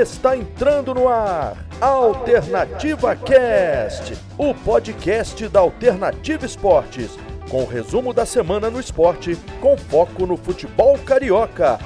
Está entrando no ar Alternativa Cast, o podcast da Alternativa Esportes, com o resumo da semana no esporte, com foco no futebol carioca.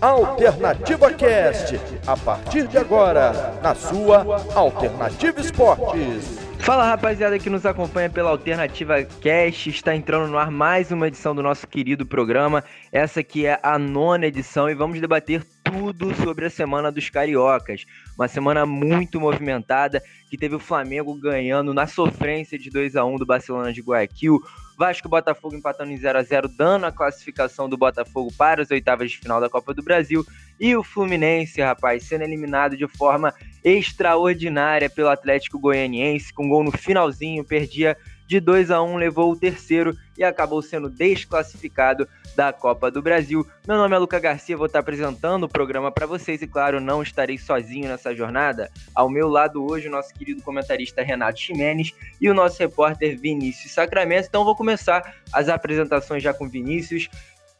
Alternativa Cast, a partir de agora, na sua Alternativa Esportes. Fala rapaziada que nos acompanha pela Alternativa Cast, está entrando no ar mais uma edição do nosso querido programa. Essa aqui é a nona edição e vamos debater tudo sobre a semana dos cariocas. Uma semana muito movimentada que teve o Flamengo ganhando na sofrência de 2 a 1 do Barcelona de Guayaquil. Vasco e Botafogo empatando em 0 a 0 dando a classificação do Botafogo para as oitavas de final da Copa do Brasil. E o Fluminense, rapaz, sendo eliminado de forma extraordinária pelo Atlético Goianiense, com gol no finalzinho, perdia de 2 a 1 levou o terceiro e acabou sendo desclassificado da Copa do Brasil. Meu nome é Luca Garcia, vou estar apresentando o programa para vocês e, claro, não estarei sozinho nessa jornada. Ao meu lado hoje, o nosso querido comentarista Renato Ximenes e o nosso repórter Vinícius Sacramento. Então, vou começar as apresentações já com Vinícius.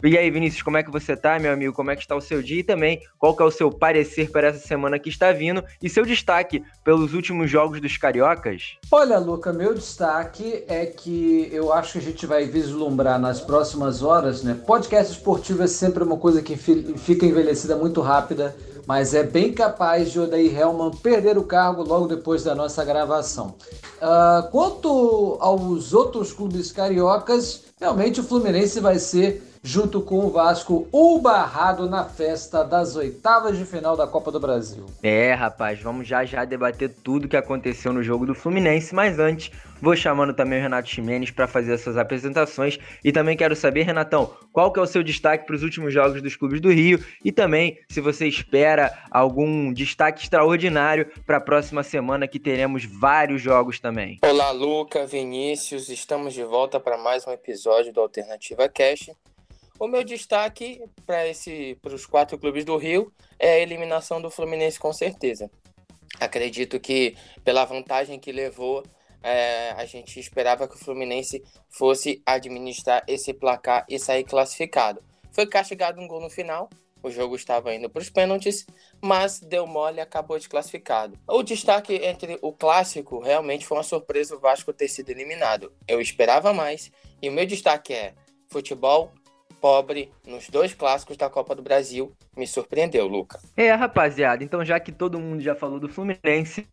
E aí, Vinícius, como é que você tá, meu amigo? Como é que está o seu dia? E também, qual que é o seu parecer para essa semana que está vindo? E seu destaque pelos últimos jogos dos Cariocas? Olha, Luca, meu destaque é que eu acho que a gente vai vislumbrar nas próximas horas, né? Podcast esportivo é sempre uma coisa que fica envelhecida muito rápida, mas é bem capaz de Odair Helman perder o cargo logo depois da nossa gravação. Uh, quanto aos outros clubes cariocas, realmente o Fluminense vai ser junto com o Vasco, o barrado na festa das oitavas de final da Copa do Brasil. É, rapaz, vamos já já debater tudo que aconteceu no jogo do Fluminense, mas antes vou chamando também o Renato Ximenes para fazer essas apresentações e também quero saber, Renatão, qual que é o seu destaque para os últimos jogos dos clubes do Rio e também se você espera algum destaque extraordinário para a próxima semana que teremos vários jogos também. Olá, Luca, Vinícius, estamos de volta para mais um episódio do Alternativa Cash. O meu destaque para esse para os quatro clubes do Rio é a eliminação do Fluminense com certeza. Acredito que pela vantagem que levou, é, a gente esperava que o Fluminense fosse administrar esse placar e sair classificado. Foi castigado um gol no final, o jogo estava indo para os pênaltis, mas deu mole e acabou desclassificado. O destaque entre o clássico realmente foi uma surpresa o Vasco ter sido eliminado. Eu esperava mais e o meu destaque é futebol pobre nos dois clássicos da Copa do Brasil. Me surpreendeu, Luca. É, rapaziada, então já que todo mundo já falou do Fluminense,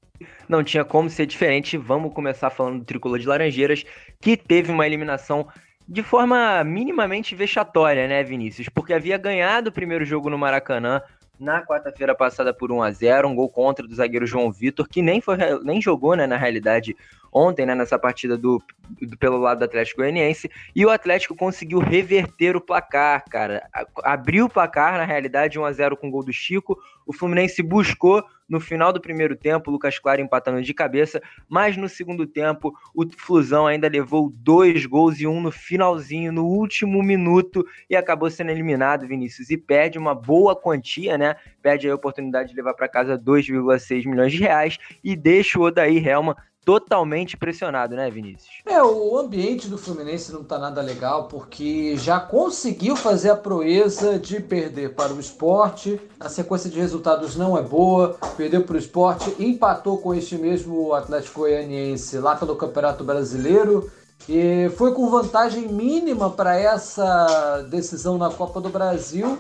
não tinha como ser diferente, vamos começar falando do Tricolor de Laranjeiras, que teve uma eliminação de forma minimamente vexatória, né, Vinícius? Porque havia ganhado o primeiro jogo no Maracanã na quarta-feira passada por 1 a 0 um gol contra do zagueiro João Vitor, que nem, foi, nem jogou, né, na realidade, ontem, né, nessa partida do, do, pelo lado do Atlético Goianiense, e o Atlético conseguiu reverter o placar, cara. Abriu o placar, na realidade, 1 a 0 com o gol do Chico. O Fluminense buscou no final do primeiro tempo, o Lucas Claro empatando de cabeça, mas no segundo tempo, o Flusão ainda levou dois gols e um no finalzinho, no último minuto, e acabou sendo eliminado, Vinícius, e perde uma boa quantia, né? Perde a oportunidade de levar para casa 2,6 milhões de reais e deixa o Odair Helma totalmente pressionado, né, Vinícius? É, o ambiente do Fluminense não tá nada legal, porque já conseguiu fazer a proeza de perder para o esporte. A sequência de resultados não é boa. Perdeu para o esporte, empatou com este mesmo Atlético Goianiense lá pelo Campeonato Brasileiro. E foi com vantagem mínima para essa decisão na Copa do Brasil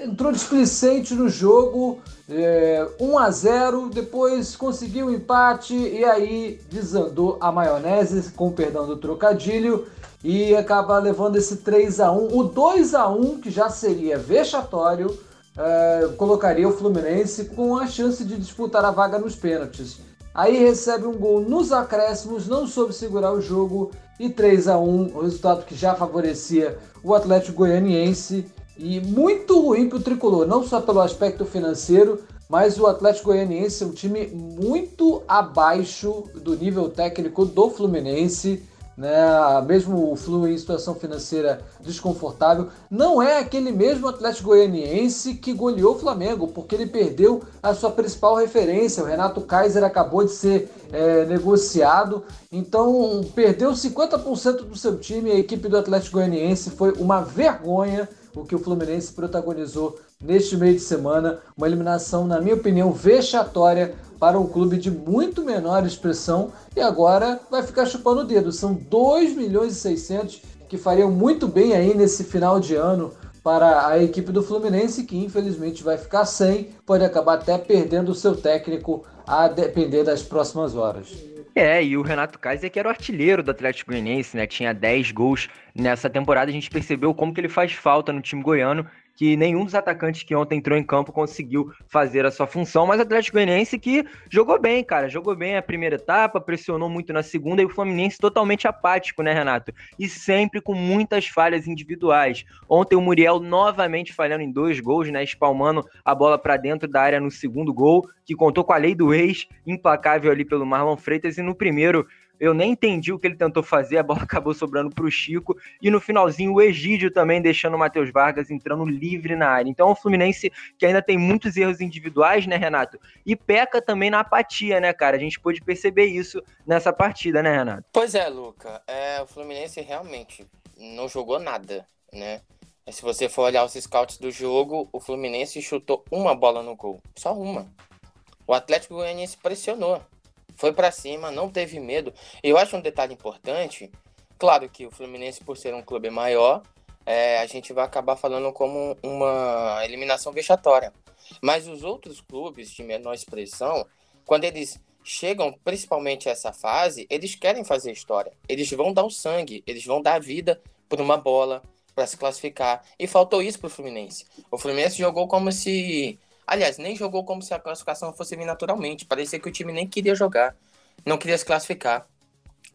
entrou displicente no jogo, é, 1 a 0 depois conseguiu um empate e aí desandou a maionese, com perdão do trocadilho, e acaba levando esse 3 a 1 O 2 a 1 que já seria vexatório, é, colocaria o Fluminense com a chance de disputar a vaga nos pênaltis. Aí recebe um gol nos acréscimos, não soube segurar o jogo e 3 a 1 o resultado que já favorecia o Atlético Goianiense e muito ruim para o tricolor, não só pelo aspecto financeiro, mas o Atlético Goianiense é um time muito abaixo do nível técnico do Fluminense. Né? Mesmo o Flu em situação financeira desconfortável, não é aquele mesmo Atlético Goianiense que goleou o Flamengo, porque ele perdeu a sua principal referência. O Renato Kaiser acabou de ser é, negociado, então perdeu 50% do seu time. A equipe do Atlético Goianiense foi uma vergonha o que o Fluminense protagonizou neste meio de semana. Uma eliminação, na minha opinião, vexatória para um clube de muito menor expressão e agora vai ficar chupando o dedo. São 2 milhões e 600 que fariam muito bem aí nesse final de ano para a equipe do Fluminense, que infelizmente vai ficar sem, pode acabar até perdendo o seu técnico a depender das próximas horas. É, e o Renato Kaiser que era o artilheiro do Atlético Goianiense, né? Tinha 10 gols nessa temporada. A gente percebeu como que ele faz falta no time goiano que nenhum dos atacantes que ontem entrou em campo conseguiu fazer a sua função, mas o Atlético Goianiense que jogou bem, cara, jogou bem a primeira etapa, pressionou muito na segunda e o Fluminense totalmente apático, né, Renato? E sempre com muitas falhas individuais. Ontem o Muriel novamente falhando em dois gols, né, espalmando a bola para dentro da área no segundo gol, que contou com a lei do ex, implacável ali pelo Marlon Freitas e no primeiro eu nem entendi o que ele tentou fazer, a bola acabou sobrando para o Chico. E no finalzinho, o Egídio também deixando o Matheus Vargas entrando livre na área. Então, o Fluminense que ainda tem muitos erros individuais, né, Renato? E peca também na apatia, né, cara? A gente pôde perceber isso nessa partida, né, Renato? Pois é, Luca. É, o Fluminense realmente não jogou nada, né? Se você for olhar os scouts do jogo, o Fluminense chutou uma bola no gol. Só uma. O Atlético Goianiense pressionou foi para cima, não teve medo. Eu acho um detalhe importante, claro que o Fluminense, por ser um clube maior, é, a gente vai acabar falando como uma eliminação vexatória. Mas os outros clubes de menor expressão, quando eles chegam principalmente a essa fase, eles querem fazer história. Eles vão dar o sangue, eles vão dar a vida por uma bola para se classificar. E faltou isso para o Fluminense. O Fluminense jogou como se Aliás, nem jogou como se a classificação fosse vir naturalmente. Parecia que o time nem queria jogar, não queria se classificar.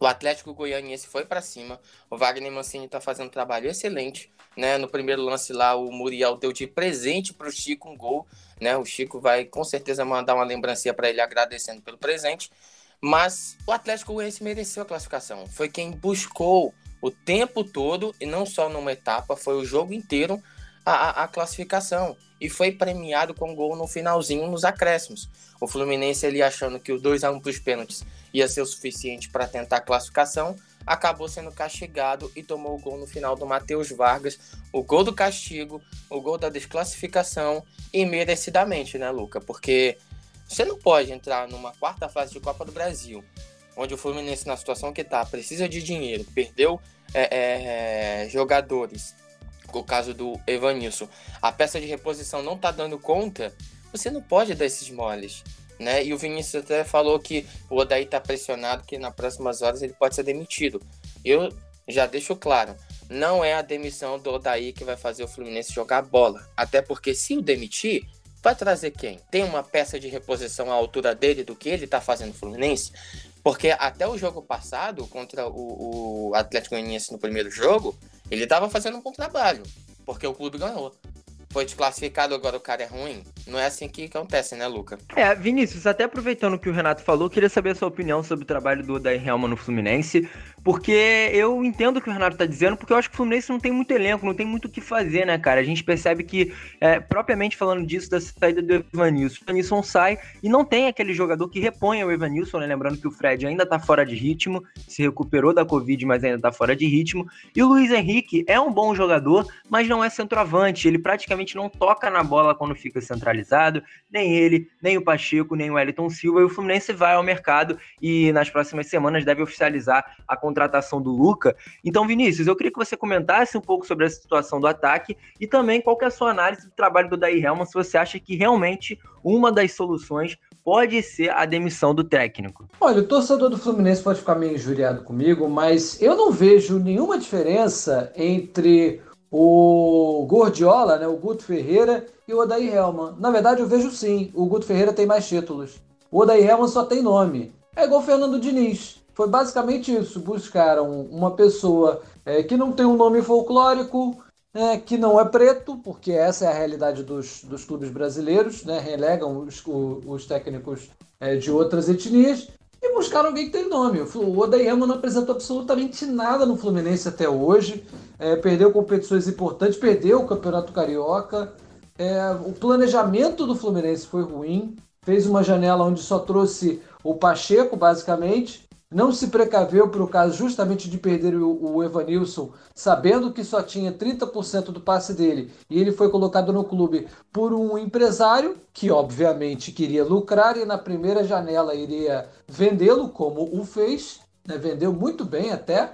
O Atlético Goianiense foi para cima. O Wagner Mancini está fazendo um trabalho excelente. Né? No primeiro lance lá, o Muriel deu de presente para o Chico um gol. Né? O Chico vai com certeza mandar uma lembrancinha para ele agradecendo pelo presente. Mas o Atlético Goianiense mereceu a classificação. Foi quem buscou o tempo todo, e não só numa etapa, foi o jogo inteiro, a, a, classificação e foi premiado com gol no finalzinho nos acréscimos. O Fluminense ele achando que o 2 a 1 para os pênaltis ia ser o suficiente para tentar a classificação, acabou sendo castigado e tomou o gol no final do Matheus Vargas, o gol do castigo, o gol da desclassificação e merecidamente, né, Luca? Porque você não pode entrar numa quarta fase de Copa do Brasil, onde o Fluminense na situação que está precisa de dinheiro, perdeu é, é, jogadores o caso do Evanilson, a peça de reposição não tá dando conta, você não pode dar esses moles. Né? E o Vinícius até falou que o Odaí tá pressionado, que nas próximas horas ele pode ser demitido. Eu já deixo claro, não é a demissão do Odaí que vai fazer o Fluminense jogar bola. Até porque se o demitir, vai trazer quem? Tem uma peça de reposição à altura dele do que ele tá fazendo no Fluminense? Porque até o jogo passado, contra o, o Atlético Goianiense no primeiro jogo, ele estava fazendo um bom trabalho, porque o clube ganhou foi desclassificado, agora o cara é ruim. Não é assim que acontece, né, Luca? É, Vinícius, até aproveitando o que o Renato falou, queria saber a sua opinião sobre o trabalho do Odair Helma no Fluminense, porque eu entendo o que o Renato tá dizendo, porque eu acho que o Fluminense não tem muito elenco, não tem muito o que fazer, né, cara? A gente percebe que, é, propriamente falando disso, da saída do Evanilson, o Evanilson sai e não tem aquele jogador que reponha o Evanilson, né? Lembrando que o Fred ainda tá fora de ritmo, se recuperou da Covid, mas ainda tá fora de ritmo. E o Luiz Henrique é um bom jogador, mas não é centroavante, ele praticamente não toca na bola quando fica centralizado, nem ele, nem o Pacheco, nem o Wellington Silva, e o Fluminense vai ao mercado e nas próximas semanas deve oficializar a contratação do Luca. Então, Vinícius, eu queria que você comentasse um pouco sobre a situação do ataque e também qual é a sua análise do trabalho do Daí Helman, se você acha que realmente uma das soluções pode ser a demissão do técnico. Olha, o torcedor do Fluminense pode ficar meio injuriado comigo, mas eu não vejo nenhuma diferença entre o Gordiola, né, o Guto Ferreira e o Odair Helman. Na verdade, eu vejo sim, o Guto Ferreira tem mais títulos. O Odair Helman só tem nome. É igual o Fernando Diniz. Foi basicamente isso. Buscaram uma pessoa é, que não tem um nome folclórico, é, que não é preto, porque essa é a realidade dos, dos clubes brasileiros, né? relegam os, os técnicos é, de outras etnias, e buscaram alguém que tem nome. O Odayama não apresentou absolutamente nada no Fluminense até hoje. É, perdeu competições importantes, perdeu o Campeonato Carioca. É, o planejamento do Fluminense foi ruim. Fez uma janela onde só trouxe o Pacheco, basicamente. Não se precaveu para o caso justamente de perder o, o Evanilson, sabendo que só tinha 30% do passe dele, e ele foi colocado no clube por um empresário que, obviamente, queria lucrar e na primeira janela iria vendê-lo, como o fez, né? vendeu muito bem até.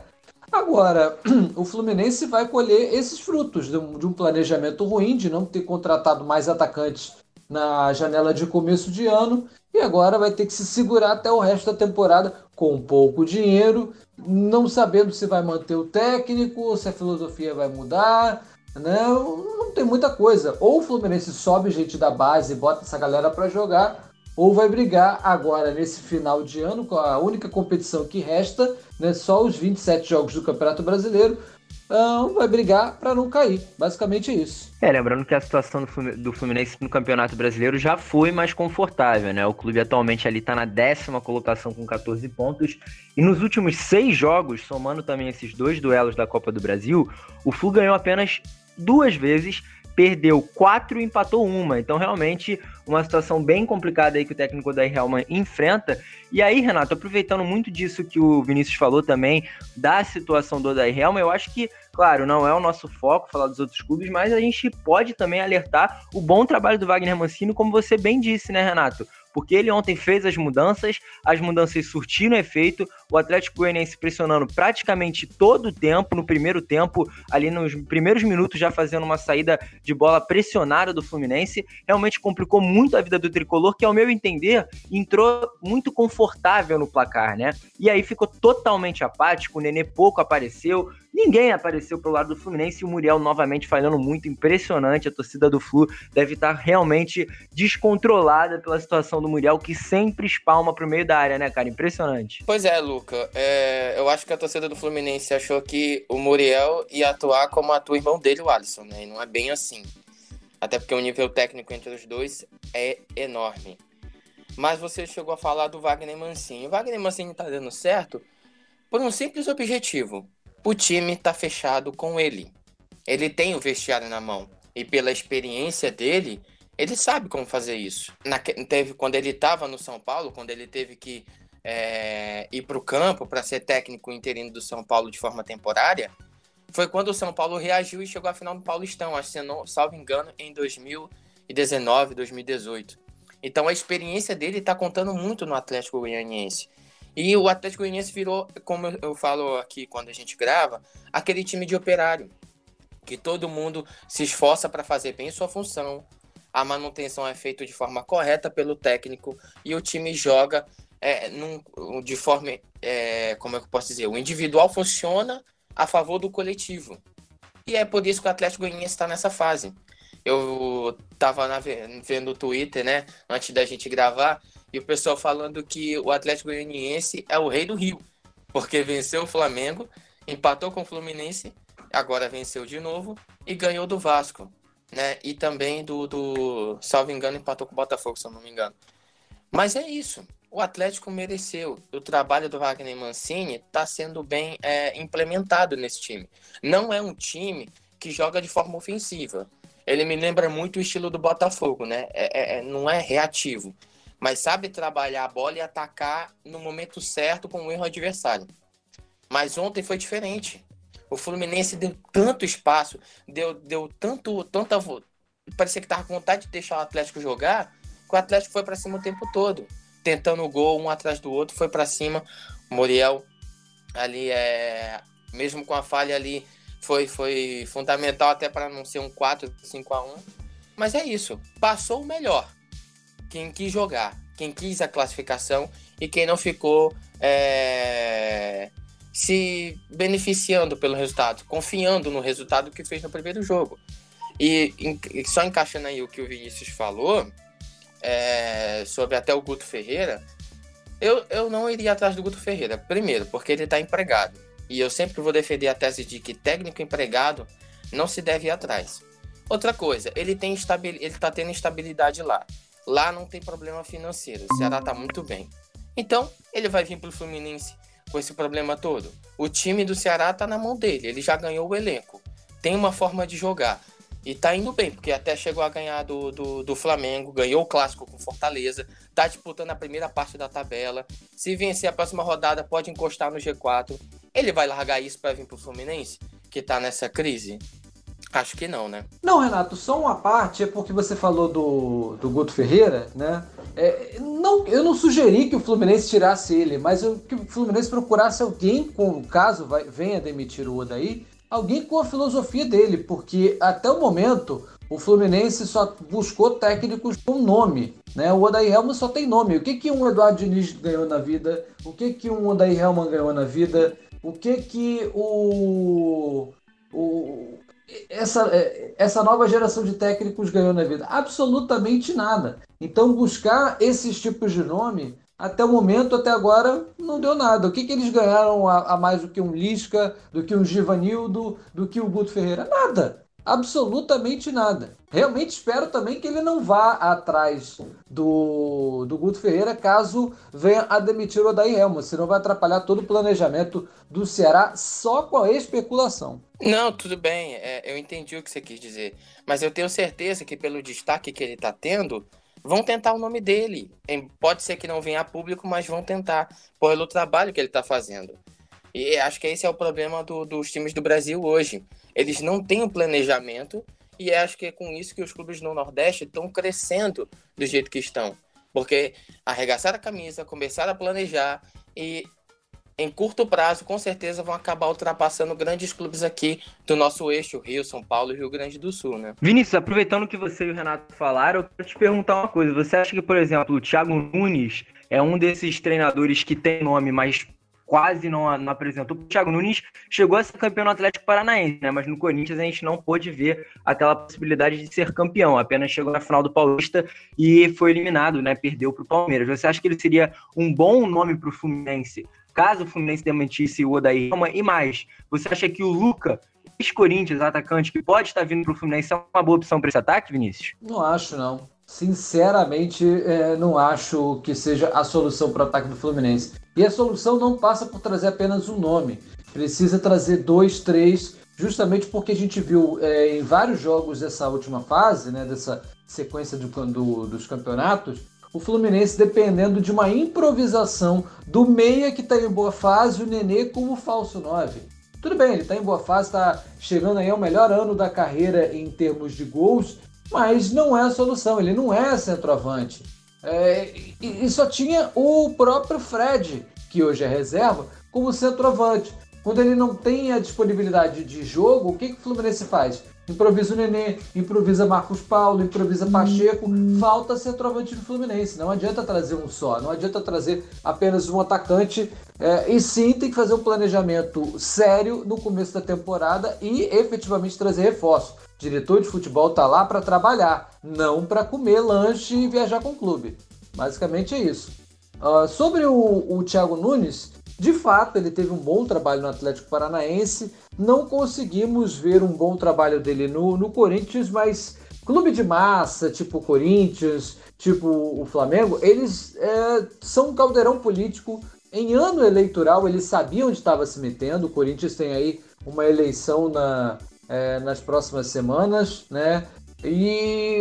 Agora, o Fluminense vai colher esses frutos de um, de um planejamento ruim, de não ter contratado mais atacantes na janela de começo de ano e agora vai ter que se segurar até o resto da temporada com pouco dinheiro, não sabendo se vai manter o técnico, se a filosofia vai mudar, né? Não tem muita coisa. Ou o Fluminense sobe gente da base e bota essa galera para jogar, ou vai brigar agora nesse final de ano com a única competição que resta, né? Só os 27 jogos do Campeonato Brasileiro então, vai brigar para não cair. Basicamente é isso. É, lembrando que a situação do Fluminense no Campeonato Brasileiro já foi mais confortável, né? O clube atualmente ali está na décima colocação com 14 pontos. E nos últimos seis jogos, somando também esses dois duelos da Copa do Brasil, o Flu ganhou apenas duas vezes perdeu quatro e empatou uma. Então, realmente, uma situação bem complicada aí que o técnico da Helman enfrenta. E aí, Renato, aproveitando muito disso que o Vinícius falou também, da situação do Odair Helman, eu acho que, claro, não é o nosso foco falar dos outros clubes, mas a gente pode também alertar o bom trabalho do Wagner Mancini, como você bem disse, né, Renato? porque ele ontem fez as mudanças, as mudanças surtiram efeito, o Atlético Goianiense pressionando praticamente todo o tempo, no primeiro tempo, ali nos primeiros minutos já fazendo uma saída de bola pressionada do Fluminense, realmente complicou muito a vida do tricolor, que ao meu entender entrou muito confortável no placar, né? E aí ficou totalmente apático, o Nenê pouco apareceu, Ninguém apareceu pelo lado do Fluminense e o Muriel novamente falhando muito, impressionante. A torcida do Flu deve estar realmente descontrolada pela situação do Muriel, que sempre espalma pro meio da área, né, cara? Impressionante. Pois é, Luca. É, eu acho que a torcida do Fluminense achou que o Muriel ia atuar como atua o irmão dele, o Alisson, né? E não é bem assim. Até porque o nível técnico entre os dois é enorme. Mas você chegou a falar do Wagner Mancini. O Wagner Mancini tá dando certo por um simples objetivo o time está fechado com ele. Ele tem o vestiário na mão. E pela experiência dele, ele sabe como fazer isso. Na, teve, quando ele estava no São Paulo, quando ele teve que é, ir para o campo para ser técnico interino do São Paulo de forma temporária, foi quando o São Paulo reagiu e chegou à final do Paulistão, acho que não, salvo engano, em 2019, 2018. Então a experiência dele está contando muito no Atlético Goianiense. E o Atlético Goianiense virou, como eu falo aqui quando a gente grava, aquele time de operário, que todo mundo se esforça para fazer bem sua função. A manutenção é feita de forma correta pelo técnico e o time joga é, num, de forma, é, como é que eu posso dizer, o individual funciona a favor do coletivo. E é por isso que o Atlético Goianiense está nessa fase. Eu estava vendo o Twitter, né, antes da gente gravar, e o pessoal falando que o Atlético Goianiense é o rei do Rio, porque venceu o Flamengo, empatou com o Fluminense, agora venceu de novo e ganhou do Vasco, né? E também do, do salvo engano, empatou com o Botafogo, se eu não me engano. Mas é isso. O Atlético mereceu. O trabalho do Wagner Mancini está sendo bem é, implementado nesse time. Não é um time que joga de forma ofensiva. Ele me lembra muito o estilo do Botafogo, né? É, é, é não é reativo mas sabe trabalhar a bola e atacar no momento certo com o erro adversário. Mas ontem foi diferente. O Fluminense deu tanto espaço, deu, deu tanto, tanta. Parecia que tava com vontade de deixar o Atlético jogar, que o Atlético foi para cima o tempo todo, tentando o gol um atrás do outro, foi para cima. O Muriel ali é. Mesmo com a falha ali, foi, foi fundamental até para não ser um 4, 5 a 1 Mas é isso. Passou o melhor quem quis jogar, quem quis a classificação e quem não ficou é, se beneficiando pelo resultado, confiando no resultado que fez no primeiro jogo. E, e só encaixando aí o que o Vinícius falou é, sobre até o Guto Ferreira, eu, eu não iria atrás do Guto Ferreira. Primeiro, porque ele está empregado. E eu sempre vou defender a tese de que técnico empregado não se deve ir atrás. Outra coisa, ele tem estabil... ele está tendo estabilidade lá. Lá não tem problema financeiro. O Ceará tá muito bem. Então, ele vai vir pro Fluminense com esse problema todo. O time do Ceará tá na mão dele. Ele já ganhou o elenco. Tem uma forma de jogar. E tá indo bem, porque até chegou a ganhar do, do, do, Flamengo, ganhou o clássico com Fortaleza, tá disputando a primeira parte da tabela. Se vencer a próxima rodada, pode encostar no G4. Ele vai largar isso para vir pro Fluminense, que tá nessa crise? Acho que não, né? Não, Renato, só uma parte, é porque você falou do, do Guto Ferreira, né? É, não, eu não sugeri que o Fluminense tirasse ele, mas eu, que o Fluminense procurasse alguém, com caso vai, venha demitir o Odaí, alguém com a filosofia dele, porque até o momento o Fluminense só buscou técnicos com nome. Né? O Odair Helman só tem nome. O que, que um Eduardo Diniz ganhou na vida? O que, que um Odair Helman ganhou na vida? O que que o, o essa, essa nova geração de técnicos ganhou na vida? Absolutamente nada. Então buscar esses tipos de nome até o momento, até agora, não deu nada. O que, que eles ganharam a, a mais do que um Lisca, do que um Givanildo, do que o Guto Ferreira? Nada. Absolutamente nada. Realmente espero também que ele não vá atrás do, do Guto Ferreira caso venha a demitir o Odair Helmut, senão vai atrapalhar todo o planejamento do Ceará só com a especulação. Não, tudo bem, é, eu entendi o que você quis dizer. Mas eu tenho certeza que pelo destaque que ele está tendo, vão tentar o nome dele. Pode ser que não venha a público, mas vão tentar, pelo trabalho que ele está fazendo. E acho que esse é o problema do, dos times do Brasil hoje. Eles não têm um planejamento, e acho que é com isso que os clubes no Nordeste estão crescendo do jeito que estão. Porque arregaçar a camisa, começar a planejar e em curto prazo, com certeza, vão acabar ultrapassando grandes clubes aqui do nosso eixo, Rio, São Paulo e Rio Grande do Sul, né? Vinícius, aproveitando que você e o Renato falaram, eu quero te perguntar uma coisa. Você acha que, por exemplo, o Thiago Nunes é um desses treinadores que tem nome, mas quase não, não apresentou. O Thiago Nunes chegou a ser campeão no Atlético Paranaense, né? Mas no Corinthians a gente não pôde ver aquela possibilidade de ser campeão. Apenas chegou na final do Paulista e foi eliminado, né? Perdeu para o Palmeiras. Você acha que ele seria um bom nome para o Fluminense caso o Fluminense dementisse o Odair E mais, você acha que o Luca, ex-Corinthians, atacante, que pode estar vindo para o Fluminense, é uma boa opção para esse ataque, Vinícius? Não acho, não. Sinceramente, é, não acho que seja a solução para o ataque do Fluminense. E a solução não passa por trazer apenas um nome. Precisa trazer dois, três, justamente porque a gente viu é, em vários jogos dessa última fase, né, dessa sequência do, do, dos campeonatos, o Fluminense dependendo de uma improvisação do meia que está em boa fase, o Nenê como falso 9. Tudo bem, ele está em boa fase, está chegando aí ao melhor ano da carreira em termos de gols, mas não é a solução, ele não é centroavante. É, e, e só tinha o próprio Fred, que hoje é reserva, como centroavante. Quando ele não tem a disponibilidade de jogo, o que, que o Fluminense faz? Improvisa o Nenê, improvisa Marcos Paulo, improvisa Pacheco. Falta centroavante do Fluminense. Não adianta trazer um só, não adianta trazer apenas um atacante. É, e sim, tem que fazer um planejamento sério no começo da temporada e efetivamente trazer reforço. O diretor de futebol está lá para trabalhar, não para comer lanche e viajar com o clube. Basicamente é isso. Uh, sobre o, o Thiago Nunes, de fato, ele teve um bom trabalho no Atlético Paranaense. Não conseguimos ver um bom trabalho dele no, no Corinthians, mas clube de massa, tipo o Corinthians, tipo o Flamengo, eles é, são um caldeirão político. Em ano eleitoral, eles sabiam onde estava se metendo. O Corinthians tem aí uma eleição na, é, nas próximas semanas, né? E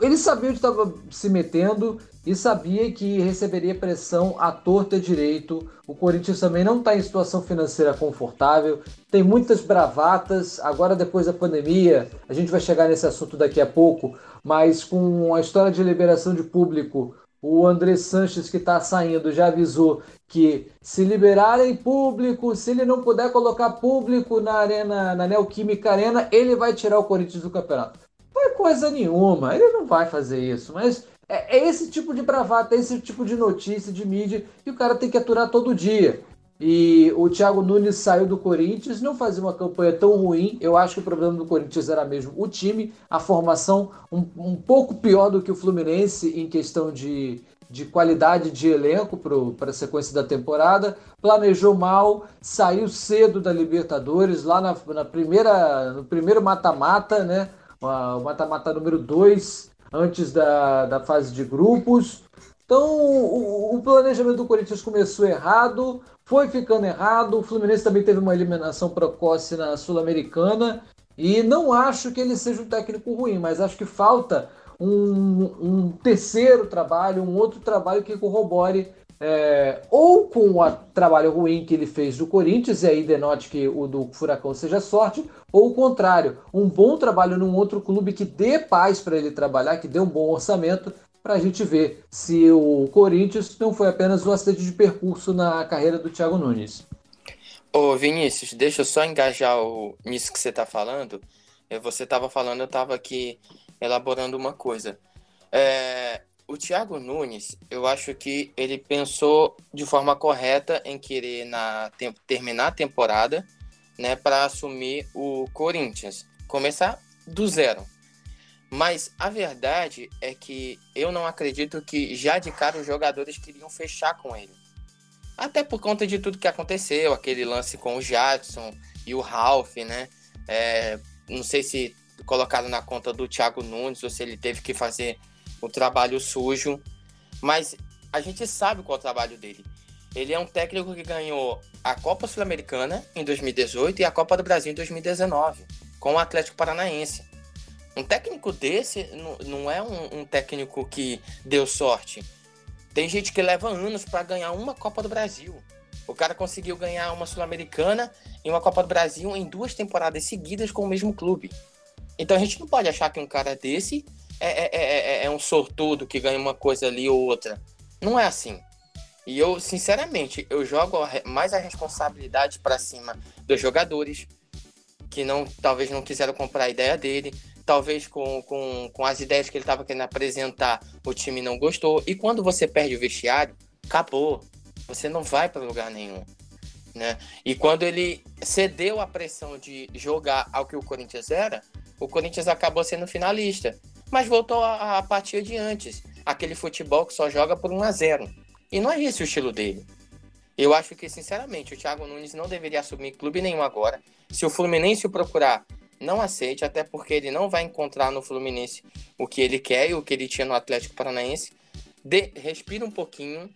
ele sabia onde estava se metendo e sabia que receberia pressão à torta e direito. O Corinthians também não está em situação financeira confortável, tem muitas bravatas. Agora, depois da pandemia, a gente vai chegar nesse assunto daqui a pouco, mas com a história de liberação de público, o André Sanches, que está saindo, já avisou que se liberarem público, se ele não puder colocar público na arena, na Neoquímica Arena, ele vai tirar o Corinthians do campeonato. Não é coisa nenhuma, ele não vai fazer isso, mas é, é esse tipo de bravata, é esse tipo de notícia, de mídia, que o cara tem que aturar todo dia. E o Thiago Nunes saiu do Corinthians, não fazia uma campanha tão ruim. Eu acho que o problema do Corinthians era mesmo o time, a formação um, um pouco pior do que o Fluminense em questão de, de qualidade de elenco para a sequência da temporada. Planejou mal, saiu cedo da Libertadores, lá na, na primeira, no primeiro mata-mata, né? O mata-mata número 2 antes da, da fase de grupos. Então, o, o, planejamento do Corinthians começou errado, foi ficando errado. O Fluminense também teve uma eliminação precoce na Sul-Americana. E não acho que ele seja um técnico ruim, mas acho que falta um, um terceiro trabalho, um outro trabalho que corrobore é, ou com o trabalho ruim que ele fez do Corinthians, e aí denote que o do Furacão seja sorte, ou o contrário, um bom trabalho num outro clube que dê paz para ele trabalhar, que dê um bom orçamento, para a gente ver se o Corinthians não foi apenas um acidente de percurso na carreira do Thiago Nunes. Ô Vinícius, deixa eu só engajar o, nisso que você está falando. É, você estava falando, eu estava aqui elaborando uma coisa. É, o Thiago Nunes, eu acho que ele pensou de forma correta em querer na, terminar a temporada né, para assumir o Corinthians. Começar do zero. Mas a verdade é que eu não acredito que já de cara os jogadores queriam fechar com ele. Até por conta de tudo que aconteceu, aquele lance com o Jadson e o Ralph, né? É, não sei se colocaram na conta do Thiago Nunes ou se ele teve que fazer o trabalho sujo. Mas a gente sabe qual é o trabalho dele. Ele é um técnico que ganhou a Copa Sul-Americana em 2018 e a Copa do Brasil em 2019, com o Atlético Paranaense. Um técnico desse não é um, um técnico que deu sorte. Tem gente que leva anos para ganhar uma Copa do Brasil. O cara conseguiu ganhar uma Sul-Americana e uma Copa do Brasil em duas temporadas seguidas com o mesmo clube. Então a gente não pode achar que um cara desse é, é, é, é um sortudo que ganha uma coisa ali ou outra. Não é assim. E eu, sinceramente, eu jogo mais a responsabilidade para cima dos jogadores que não talvez não quiseram comprar a ideia dele, talvez com, com, com as ideias que ele estava querendo apresentar, o time não gostou. E quando você perde o vestiário, acabou. Você não vai para lugar nenhum. Né? E quando ele cedeu a pressão de jogar ao que o Corinthians era, o Corinthians acabou sendo finalista mas voltou a, a partir de antes. Aquele futebol que só joga por 1 a 0 E não é esse o estilo dele. Eu acho que, sinceramente, o Thiago Nunes não deveria assumir clube nenhum agora. Se o Fluminense o procurar, não aceite, até porque ele não vai encontrar no Fluminense o que ele quer e o que ele tinha no Atlético Paranaense. De, respira um pouquinho,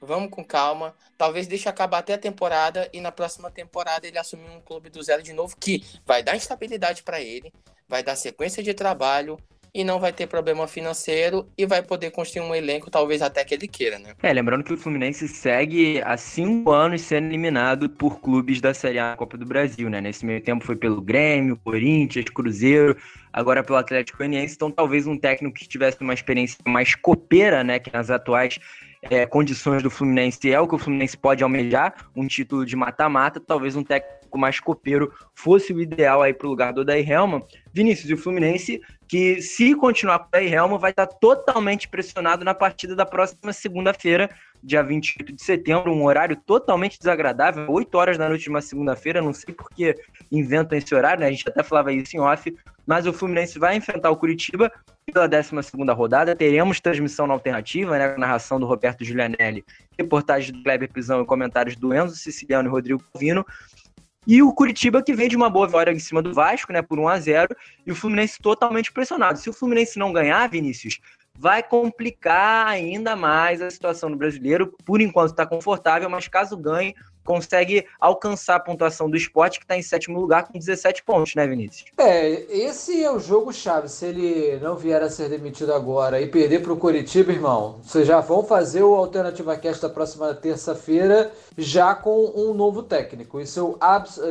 vamos com calma. Talvez deixe acabar até a temporada e na próxima temporada ele assumir um clube do zero de novo, que vai dar instabilidade para ele, vai dar sequência de trabalho e não vai ter problema financeiro e vai poder construir um elenco, talvez até que ele queira, né? É, lembrando que o Fluminense segue há cinco anos sendo eliminado por clubes da Série A da Copa do Brasil, né? Nesse meio tempo foi pelo Grêmio, Corinthians, Cruzeiro, agora pelo Atlético Goianiense, então talvez um técnico que tivesse uma experiência mais copeira, né, que nas atuais é, condições do Fluminense é o que o Fluminense pode almejar, um título de mata-mata, talvez um técnico mais copeiro fosse o ideal aí para o lugar do Odair Helman. Vinícius, e o Fluminense, que se continuar com o Odair Helman, vai estar totalmente pressionado na partida da próxima segunda-feira, dia 28 de setembro, um horário totalmente desagradável, 8 horas da noite de uma segunda-feira, não sei por que inventam esse horário, né? A gente até falava isso em off, mas o Fluminense vai enfrentar o Curitiba pela 12 rodada. Teremos transmissão na alternativa, né? Narração do Roberto Giulianelli, reportagem do Kleber Pisão e comentários do Enzo Siciliano e Rodrigo Calvino. E o Curitiba que vem de uma boa vitória em cima do Vasco, né, por 1 a 0 e o Fluminense totalmente pressionado. Se o Fluminense não ganhar, Vinícius, vai complicar ainda mais a situação do brasileiro. Por enquanto está confortável, mas caso ganhe, consegue alcançar a pontuação do esporte, que está em sétimo lugar com 17 pontos, né, Vinícius? É, esse é o jogo-chave. Se ele não vier a ser demitido agora e perder para o Coritiba, irmão, vocês já vão fazer o Alternativa Cast da próxima terça-feira já com um novo técnico. Isso eu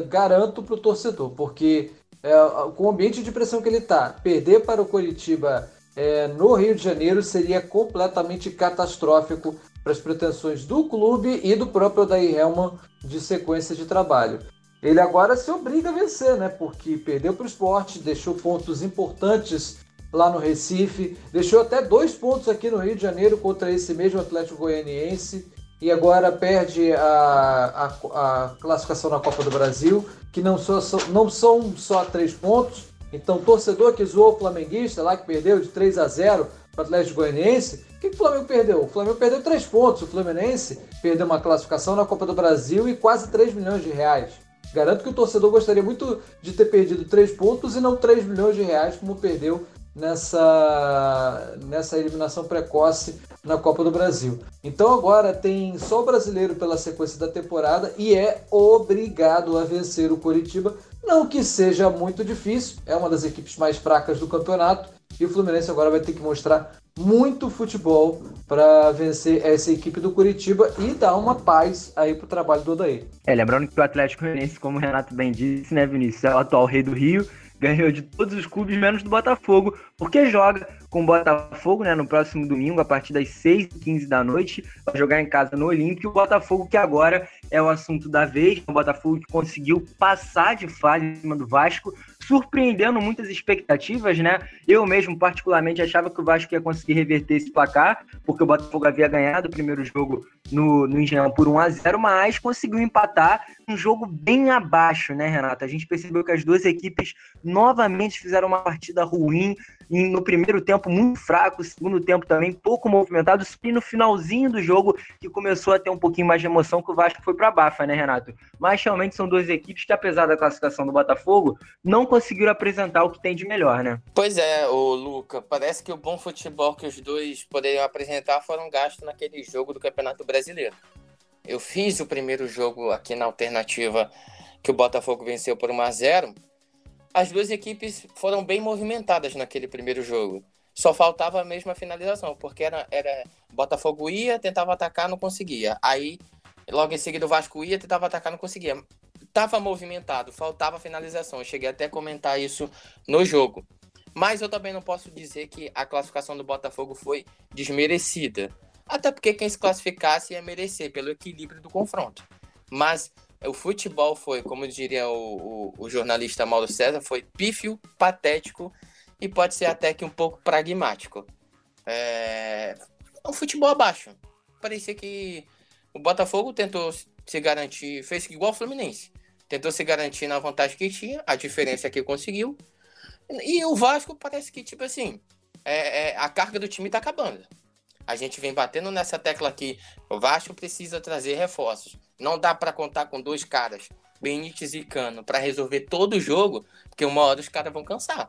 garanto para o torcedor, porque é, com o ambiente de pressão que ele está, perder para o Coritiba é, no Rio de Janeiro seria completamente catastrófico para as pretensões do clube e do próprio Odair Helman de sequência de trabalho. Ele agora se obriga a vencer, né? Porque perdeu para o esporte, deixou pontos importantes lá no Recife, deixou até dois pontos aqui no Rio de Janeiro contra esse mesmo Atlético Goianiense e agora perde a, a, a classificação na Copa do Brasil, que não, só, não são só três pontos. Então, torcedor que zoou o flamenguista lá, que perdeu de 3 a 0 para o Atlético Goianiense, o que, que o Flamengo perdeu? O Flamengo perdeu três pontos. O Fluminense perdeu uma classificação na Copa do Brasil e quase 3 milhões de reais. Garanto que o torcedor gostaria muito de ter perdido três pontos e não 3 milhões de reais, como perdeu nessa, nessa eliminação precoce na Copa do Brasil. Então agora tem só o brasileiro pela sequência da temporada e é obrigado a vencer o Coritiba Não que seja muito difícil, é uma das equipes mais fracas do campeonato e o Fluminense agora vai ter que mostrar muito futebol para vencer essa equipe do Curitiba e dar uma paz aí pro trabalho do Odair. É, lembrando que o Atlético Goianiense, como o Renato bem disse, né, Vinícius, é o atual rei do Rio, ganhou de todos os clubes menos do Botafogo, porque joga com o Botafogo, né, no próximo domingo, a partir das 6h15 da noite, vai jogar em casa no Olímpico, o Botafogo que agora é o assunto da vez, o Botafogo que conseguiu passar de fase em cima do Vasco, surpreendendo muitas expectativas, né? Eu mesmo, particularmente, achava que o Vasco ia conseguir reverter esse placar, porque o Botafogo havia ganhado o primeiro jogo no, no Engenhão por 1 a 0 mas conseguiu empatar um jogo bem abaixo, né, Renata? A gente percebeu que as duas equipes novamente fizeram uma partida ruim, no primeiro tempo muito fraco, segundo tempo também pouco movimentado, e no finalzinho do jogo que começou a ter um pouquinho mais de emoção que o Vasco foi para bafa, né, Renato? Mas realmente são duas equipes que, apesar da classificação do Botafogo, não conseguiram apresentar o que tem de melhor, né? Pois é, o Luca, parece que o bom futebol que os dois poderiam apresentar foram gastos naquele jogo do Campeonato Brasileiro. Eu fiz o primeiro jogo aqui na alternativa que o Botafogo venceu por 1 a 0 as duas equipes foram bem movimentadas naquele primeiro jogo. Só faltava a mesma finalização, porque era, era Botafogo ia, tentava atacar, não conseguia. Aí, logo em seguida, o Vasco ia, tentava atacar, não conseguia. Tava movimentado, faltava finalização. Eu cheguei até a comentar isso no jogo. Mas eu também não posso dizer que a classificação do Botafogo foi desmerecida. Até porque quem se classificasse ia merecer pelo equilíbrio do confronto. Mas o futebol foi, como diria o, o, o, jornalista Mauro César, foi pífio, patético e pode ser até que um pouco pragmático. É, um futebol abaixo. Parecia que o Botafogo tentou se garantir, fez igual o Fluminense. Tentou se garantir na vantagem que tinha, a diferença que conseguiu. E o Vasco parece que, tipo assim, é, é, a carga do time tá acabando. A gente vem batendo nessa tecla aqui. O Vasco precisa trazer reforços. Não dá para contar com dois caras, Benítez e Cano, para resolver todo o jogo, porque uma hora os caras vão cansar.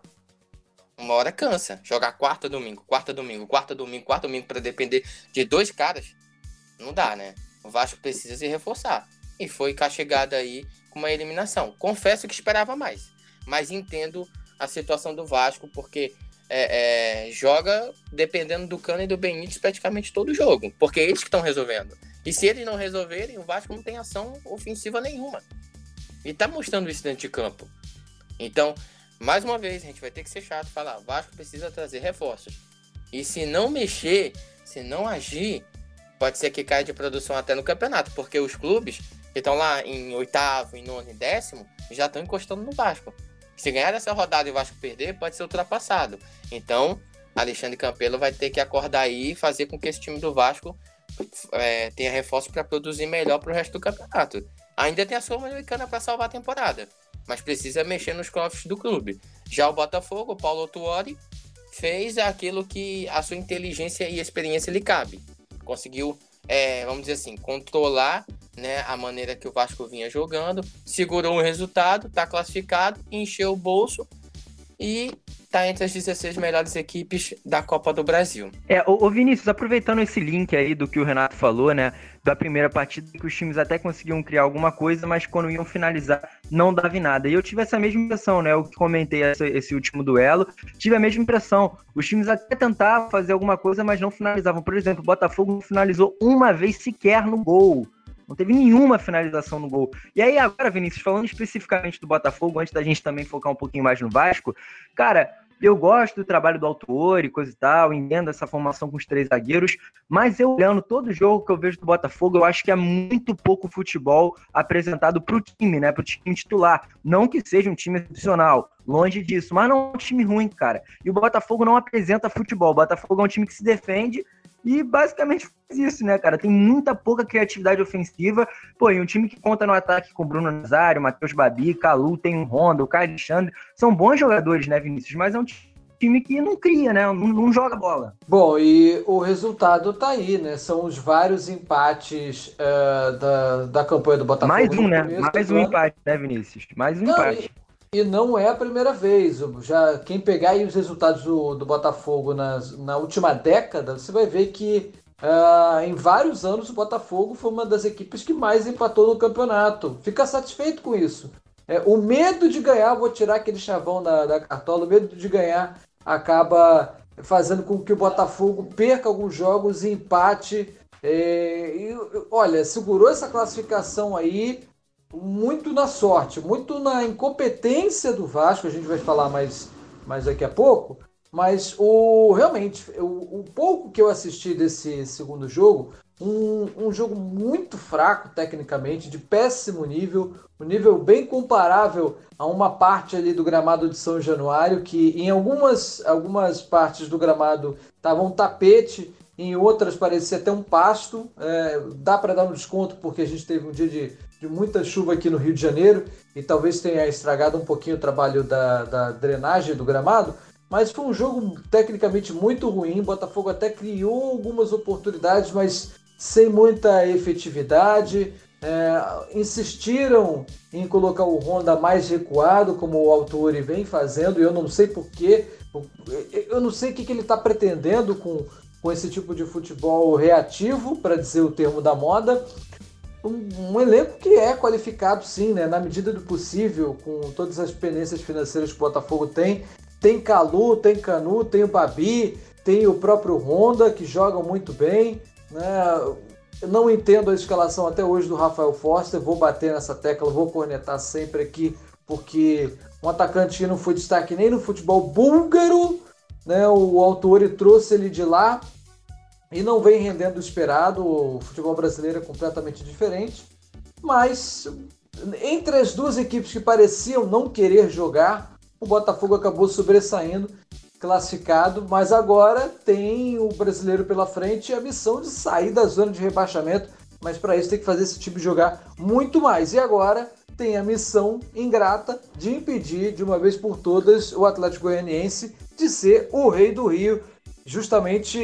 Uma hora cansa. Jogar quarta domingo, quarta domingo, quarta domingo, quarta domingo para depender de dois caras, não dá, né? O Vasco precisa se reforçar. E foi chegada aí com uma eliminação. Confesso que esperava mais, mas entendo a situação do Vasco, porque é, é, joga dependendo do Cano e do Benítez praticamente todo jogo, porque eles que estão resolvendo. E se eles não resolverem, o Vasco não tem ação ofensiva nenhuma. E tá mostrando isso dentro de campo. Então, mais uma vez, a gente vai ter que ser chato falar: Vasco precisa trazer reforços. E se não mexer, se não agir, pode ser que caia de produção até no campeonato, porque os clubes que estão lá em oitavo, em nono e décimo já estão encostando no Vasco. Se ganhar essa rodada e o Vasco perder, pode ser ultrapassado. Então, Alexandre Campelo vai ter que acordar aí e fazer com que esse time do Vasco é, tenha reforço para produzir melhor para o resto do campeonato. Ainda tem a Sul-Americana para salvar a temporada, mas precisa mexer nos cofres do clube. Já o Botafogo, o Paulo Tuori, fez aquilo que a sua inteligência e experiência lhe cabe. Conseguiu, é, vamos dizer assim, controlar né, a maneira que o Vasco vinha jogando, segurou o resultado, está classificado, encheu o bolso e está entre as 16 melhores equipes da Copa do Brasil. É, ô, Vinícius, aproveitando esse link aí do que o Renato falou, né, da primeira partida que os times até conseguiam criar alguma coisa, mas quando iam finalizar não dava em nada. E eu tive essa mesma impressão, né, eu comentei esse último duelo, tive a mesma impressão. Os times até tentavam fazer alguma coisa, mas não finalizavam. Por exemplo, o Botafogo não finalizou uma vez sequer no gol. Não teve nenhuma finalização no gol. E aí, agora, Vinícius, falando especificamente do Botafogo, antes da gente também focar um pouquinho mais no Vasco, cara, eu gosto do trabalho do autor e coisa e tal, entendo essa formação com os três zagueiros, mas eu olhando todo jogo que eu vejo do Botafogo, eu acho que é muito pouco futebol apresentado para o time, né? Para o time titular. Não que seja um time excepcional, longe disso, mas não é um time ruim, cara. E o Botafogo não apresenta futebol. O Botafogo é um time que se defende e basicamente faz isso, né, cara? Tem muita pouca criatividade ofensiva. Pô, e um time que conta no ataque com Bruno Nazário, Matheus Babi, Calu, tem um Honda, o Caio Alexandre. São bons jogadores, né, Vinícius? Mas é um time que não cria, né? Não, não, joga bola. Bom, e o resultado tá aí, né? São os vários empates uh, da, da campanha do Botafogo. Mais um, né? Mais um empate, né, Vinícius? Mais um não, empate. E... E não é a primeira vez. Já quem pegar os resultados do, do Botafogo nas, na última década, você vai ver que uh, em vários anos o Botafogo foi uma das equipes que mais empatou no campeonato. Fica satisfeito com isso. É, o medo de ganhar, vou tirar aquele chavão da, da cartola, o medo de ganhar acaba fazendo com que o Botafogo perca alguns jogos e empate. É, e, olha, segurou essa classificação aí muito na sorte, muito na incompetência do Vasco, a gente vai falar mais, mais daqui a pouco, mas o realmente, o, o pouco que eu assisti desse segundo jogo, um, um jogo muito fraco tecnicamente, de péssimo nível, um nível bem comparável a uma parte ali do gramado de São Januário, que em algumas, algumas partes do gramado tava um tapete, em outras parecia até um pasto. É, dá para dar um desconto porque a gente teve um dia de, de muita chuva aqui no Rio de Janeiro e talvez tenha estragado um pouquinho o trabalho da, da drenagem do gramado. Mas foi um jogo tecnicamente muito ruim. Botafogo até criou algumas oportunidades, mas sem muita efetividade. É, insistiram em colocar o Honda mais recuado, como o Autori vem fazendo, e eu não sei porquê. Eu não sei o que, que ele está pretendendo com, com esse tipo de futebol reativo, para dizer o termo da moda. Um, um, elenco que é qualificado, sim, né, na medida do possível, com todas as pendências financeiras que o Botafogo tem. Tem Calu, tem Canu, tem o Babi, tem o próprio Honda, que jogam muito bem. Né? Eu não entendo a escalação até hoje do Rafael Foster, vou bater nessa tecla, vou cornetar sempre aqui, porque um atacante que não foi destaque nem no futebol búlgaro, né? o autor trouxe ele de lá e não vem rendendo o esperado, o futebol brasileiro é completamente diferente, mas entre as duas equipes que pareciam não querer jogar, o Botafogo acabou sobressaindo classificado, mas agora tem o brasileiro pela frente e a missão de sair da zona de rebaixamento, mas para isso tem que fazer esse time jogar muito mais. E agora tem a missão ingrata de impedir de uma vez por todas o Atlético Goianiense de ser o rei do Rio, justamente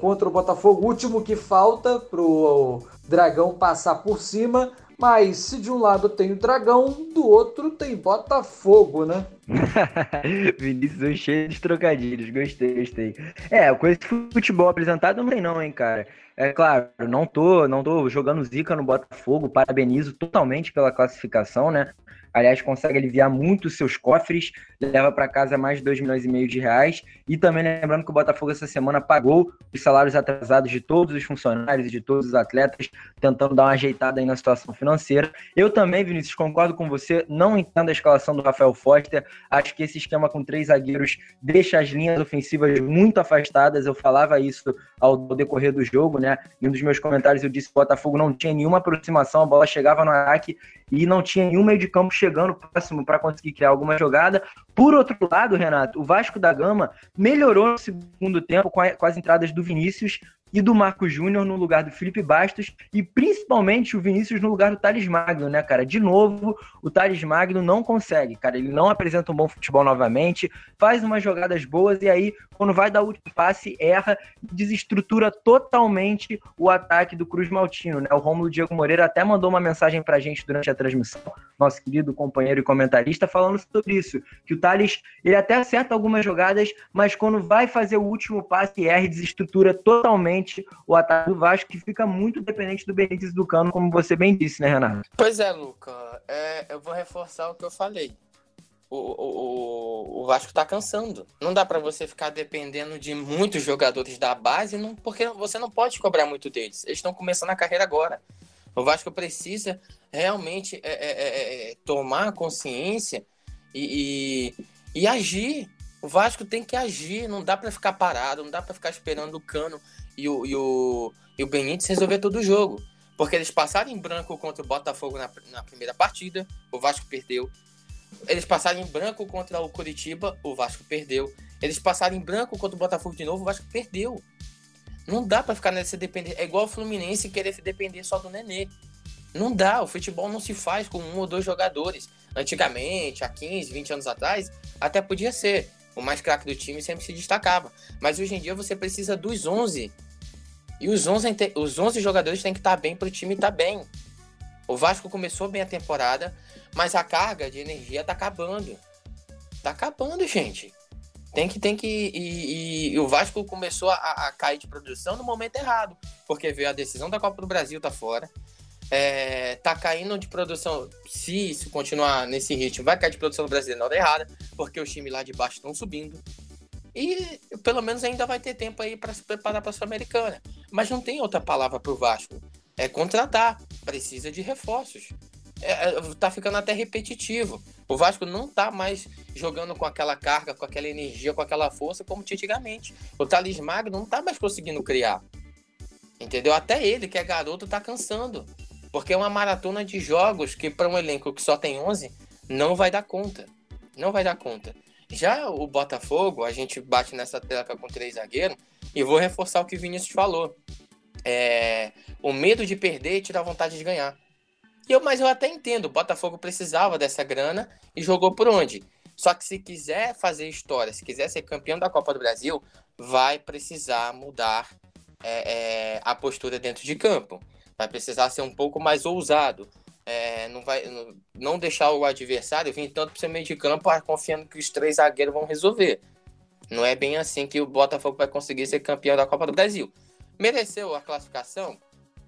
contra o Botafogo, o último que falta para o Dragão passar por cima mas se de um lado tem o Dragão, do outro tem Botafogo, né? Vinícius cheio de trocadilhos, gostei, gostei. É, com esse futebol apresentado não tem não, hein, cara. É claro, não tô, não tô jogando zica no Botafogo, parabenizo totalmente pela classificação, né? Aliás, consegue aliviar muito os seus cofres, leva para casa mais de 2 milhões e meio de reais. E também lembrando que o Botafogo essa semana pagou os salários atrasados de todos os funcionários e de todos os atletas, tentando dar uma ajeitada aí na situação financeira. Eu também, Vinícius, concordo com você, não entendo a escalação do Rafael Foster. Acho que esse esquema com três zagueiros deixa as linhas ofensivas muito afastadas. Eu falava isso ao decorrer do jogo, né? Em um dos meus comentários eu disse que o Botafogo não tinha nenhuma aproximação, a bola chegava no ataque e não tinha nenhum meio de campo chegando próximo para conseguir criar alguma jogada. Por outro lado, Renato, o Vasco da Gama melhorou no segundo tempo com, a, com as entradas do Vinícius e do Marco Júnior no lugar do Felipe Bastos e principalmente o Vinícius no lugar do Thales Magno, né, cara? De novo, o Thales Magno não consegue, cara. Ele não apresenta um bom futebol novamente, faz umas jogadas boas e aí, quando vai dar o último passe, erra e desestrutura totalmente o ataque do Cruz Maltino, né? O Rômulo Diego Moreira até mandou uma mensagem pra gente durante a transmissão, nosso querido companheiro e comentarista, falando sobre isso, que o Thales, ele até acerta algumas jogadas, mas quando vai fazer o último passe, erra e desestrutura totalmente o ataque do Vasco, que fica muito dependente do Benítez do Cano, como você bem disse, né, Renato? Pois é, Luca. É, eu vou reforçar o que eu falei. O, o, o Vasco tá cansando. Não dá para você ficar dependendo de muitos jogadores da base, não, porque você não pode cobrar muito deles. Eles estão começando a carreira agora. O Vasco precisa realmente é, é, é, é tomar consciência e, e, e, agir. O Vasco tem que agir, não dá para ficar parado, não dá para ficar esperando o cano e o, e o, e o Benítez resolver todo o jogo. Porque eles passaram em branco contra o Botafogo na, na primeira partida, o Vasco perdeu. Eles passaram em branco contra o Curitiba, o Vasco perdeu. Eles passaram em branco contra o Botafogo de novo, o Vasco perdeu. Não dá para ficar nessa dependência. É igual o Fluminense querer se depender só do Nenê. Não dá, o futebol não se faz com um ou dois jogadores. Antigamente, há 15, 20 anos atrás, até podia ser. O mais craque do time sempre se destacava. Mas hoje em dia você precisa dos 11 e os 11, os 11 jogadores têm que estar bem para o time estar bem. O Vasco começou bem a temporada, mas a carga de energia está acabando. Está acabando, gente. Tem que, tem que. E, e, e o Vasco começou a, a, cair de produção no momento errado, porque veio a decisão da Copa do Brasil tá fora. é, tá caindo de produção. Se isso continuar nesse ritmo, vai cair de produção brasileira na hora errada, porque os times lá de baixo estão subindo. E pelo menos ainda vai ter tempo aí para se preparar para a Sul-Americana. Mas não tem outra palavra para o Vasco. É contratar. Precisa de reforços. É, é, tá ficando até repetitivo. O Vasco não tá mais jogando com aquela carga, com aquela energia, com aquela força como antigamente. O Thales Magno não tá mais conseguindo criar. Entendeu? Até ele, que é garoto, tá cansando. Porque é uma maratona de jogos que, para um elenco que só tem 11, não vai dar conta. Não vai dar conta. Já o Botafogo, a gente bate nessa tela com três zagueiros, e vou reforçar o que o Vinícius falou. É, o medo de perder tira a vontade de ganhar. E eu, mas eu até entendo, o Botafogo precisava dessa grana e jogou por onde? Só que se quiser fazer história, se quiser ser campeão da Copa do Brasil, vai precisar mudar é, é, a postura dentro de campo vai precisar ser um pouco mais ousado. É, não vai não deixar o adversário vir tanto para o seu meio de campo confiando que os três zagueiros vão resolver. Não é bem assim que o Botafogo vai conseguir ser campeão da Copa do Brasil. Mereceu a classificação?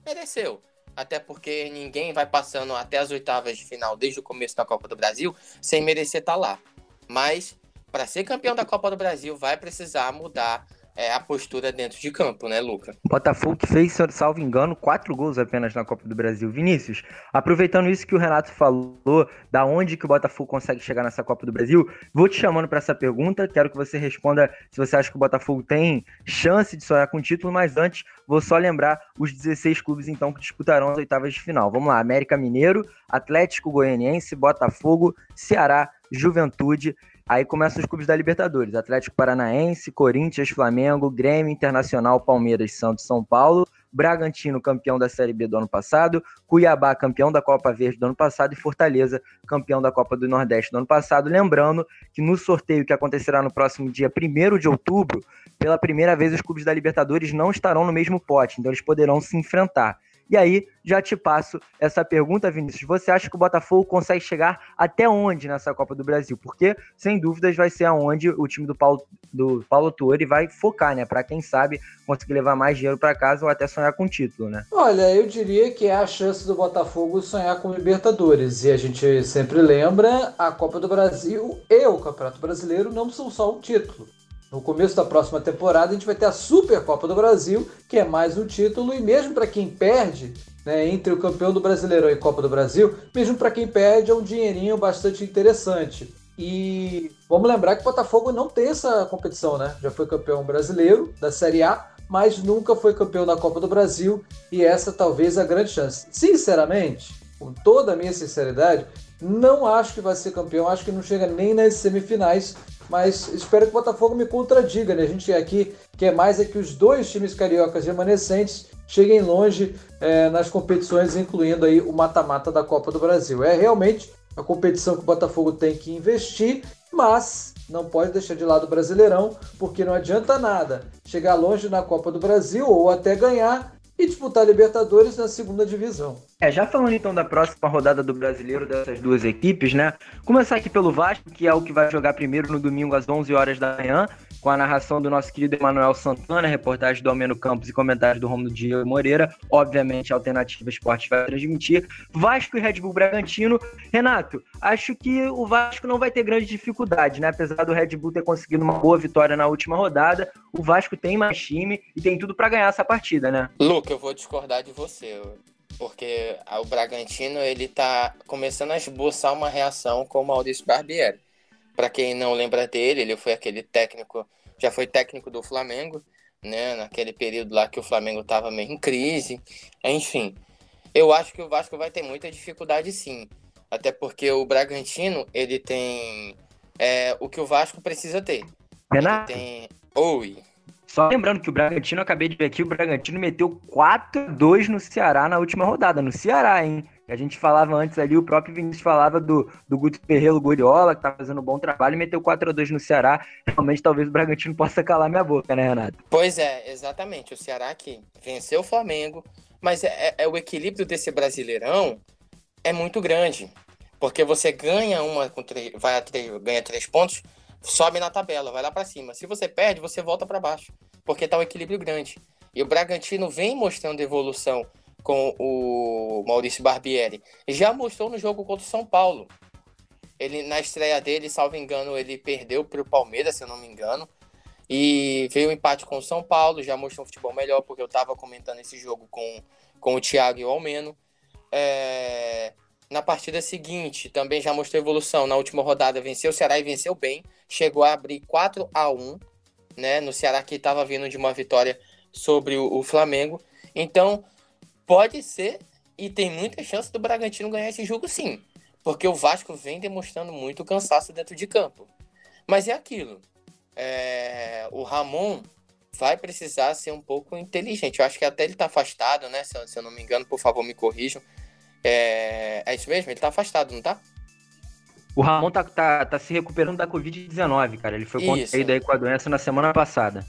Mereceu. Até porque ninguém vai passando até as oitavas de final desde o começo da Copa do Brasil sem merecer estar tá lá. Mas para ser campeão da Copa do Brasil vai precisar mudar é, a postura dentro de campo, né, Luca? Botafogo que fez, salvo engano, quatro gols apenas na Copa do Brasil. Vinícius, aproveitando isso que o Renato falou, da onde que o Botafogo consegue chegar nessa Copa do Brasil, vou te chamando para essa pergunta. Quero que você responda se você acha que o Botafogo tem chance de sonhar com o título, mas antes vou só lembrar os 16 clubes então que disputarão as oitavas de final. Vamos lá: América Mineiro, Atlético Goianiense, Botafogo, Ceará, Juventude Aí começam os clubes da Libertadores: Atlético Paranaense, Corinthians, Flamengo, Grêmio, Internacional, Palmeiras, Santos, São Paulo, Bragantino, campeão da Série B do ano passado, Cuiabá, campeão da Copa Verde do ano passado e Fortaleza, campeão da Copa do Nordeste do ano passado. Lembrando que no sorteio que acontecerá no próximo dia 1 de outubro, pela primeira vez os clubes da Libertadores não estarão no mesmo pote, então eles poderão se enfrentar. E aí, já te passo essa pergunta, Vinícius. Você acha que o Botafogo consegue chegar até onde nessa Copa do Brasil? Porque, sem dúvidas, vai ser aonde o time do Paulo, do Paulo Tuori vai focar, né? Para quem sabe conseguir levar mais dinheiro para casa ou até sonhar com título, né? Olha, eu diria que é a chance do Botafogo sonhar com Libertadores. E a gente sempre lembra, a Copa do Brasil e o Campeonato Brasileiro não são só um título. No começo da próxima temporada, a gente vai ter a Supercopa do Brasil, que é mais um título, e mesmo para quem perde, né, entre o campeão do Brasileirão e Copa do Brasil, mesmo para quem perde, é um dinheirinho bastante interessante. E vamos lembrar que o Botafogo não tem essa competição, né? Já foi campeão brasileiro da Série A, mas nunca foi campeão da Copa do Brasil, e essa talvez a grande chance. Sinceramente, com toda a minha sinceridade, não acho que vai ser campeão, acho que não chega nem nas semifinais, mas espero que o Botafogo me contradiga, né? A gente aqui quer mais é que os dois times cariocas remanescentes cheguem longe é, nas competições, incluindo aí o mata-mata da Copa do Brasil. É realmente a competição que o Botafogo tem que investir, mas não pode deixar de lado o Brasileirão, porque não adianta nada chegar longe na Copa do Brasil ou até ganhar e disputar Libertadores na segunda divisão. É, já falando então da próxima rodada do Brasileiro dessas duas equipes, né? Começar aqui pelo Vasco, que é o que vai jogar primeiro no domingo às 11 horas da manhã, com a narração do nosso querido Emanuel Santana, reportagem do Almeno Campos e comentários do Romulo Diego Moreira. Obviamente, a Alternativa Esporte vai transmitir. Vasco e Red Bull Bragantino. Renato, acho que o Vasco não vai ter grande dificuldade, né? Apesar do Red Bull ter conseguido uma boa vitória na última rodada, o Vasco tem mais time e tem tudo para ganhar essa partida, né? Luca, eu vou discordar de você porque o Bragantino ele tá começando a esboçar uma reação com o Maurício Barbieri. Para quem não lembra dele, ele foi aquele técnico, já foi técnico do Flamengo, né, naquele período lá que o Flamengo estava meio em crise. Enfim, eu acho que o Vasco vai ter muita dificuldade sim, até porque o Bragantino ele tem é, o que o Vasco precisa ter. Renato. Ele tem Oi. Só lembrando que o Bragantino, acabei de ver aqui, o Bragantino meteu 4-2 no Ceará na última rodada. No Ceará, hein? A gente falava antes ali, o próprio Vinícius falava do, do Guto Ferreiro Goriola, que tá fazendo um bom trabalho, e meteu 4x2 no Ceará. Realmente, talvez o Bragantino possa calar minha boca, né, Renato? Pois é, exatamente. O Ceará que venceu o Flamengo, mas é, é, é o equilíbrio desse brasileirão é muito grande. Porque você ganha uma, vai a três, ganha três pontos, sobe na tabela, vai lá para cima. Se você perde, você volta para baixo, porque tá um equilíbrio grande. E o Bragantino vem mostrando evolução com o Maurício Barbieri, já mostrou no jogo contra o São Paulo. Ele na estreia dele, salvo engano, ele perdeu para o Palmeiras, se eu não me engano. E veio um empate com o São Paulo, já mostrou um futebol melhor, porque eu estava comentando esse jogo com, com o Thiago e o Almeno. É, na partida seguinte, também já mostrou evolução. Na última rodada, venceu o Ceará e venceu bem. Chegou a abrir 4 a 1 né, no Ceará, que estava vindo de uma vitória sobre o, o Flamengo. Então, pode ser e tem muita chance do Bragantino ganhar esse jogo sim. Porque o Vasco vem demonstrando muito cansaço dentro de campo. Mas é aquilo é, o Ramon vai precisar ser um pouco inteligente. Eu acho que até ele está afastado, né? Se, se, eu não me engano, por favor, me corrijam. É, é isso mesmo? Ele está afastado, não tá? O Ramon tá, tá, tá se recuperando da Covid-19, cara. Ele foi contraído aí com a doença na semana passada.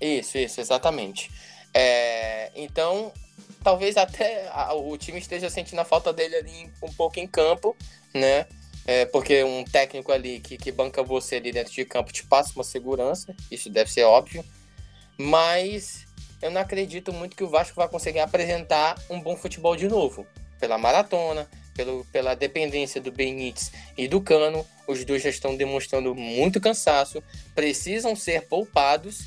Isso, isso, exatamente. É, então, talvez até o time esteja sentindo a falta dele ali um pouco em campo, né? É, porque um técnico ali que, que banca você ali dentro de campo te passa uma segurança, isso deve ser óbvio. Mas eu não acredito muito que o Vasco vai conseguir apresentar um bom futebol de novo. Pela maratona, pelo, pela dependência do Benítez e do Cano, os dois já estão demonstrando muito cansaço, precisam ser poupados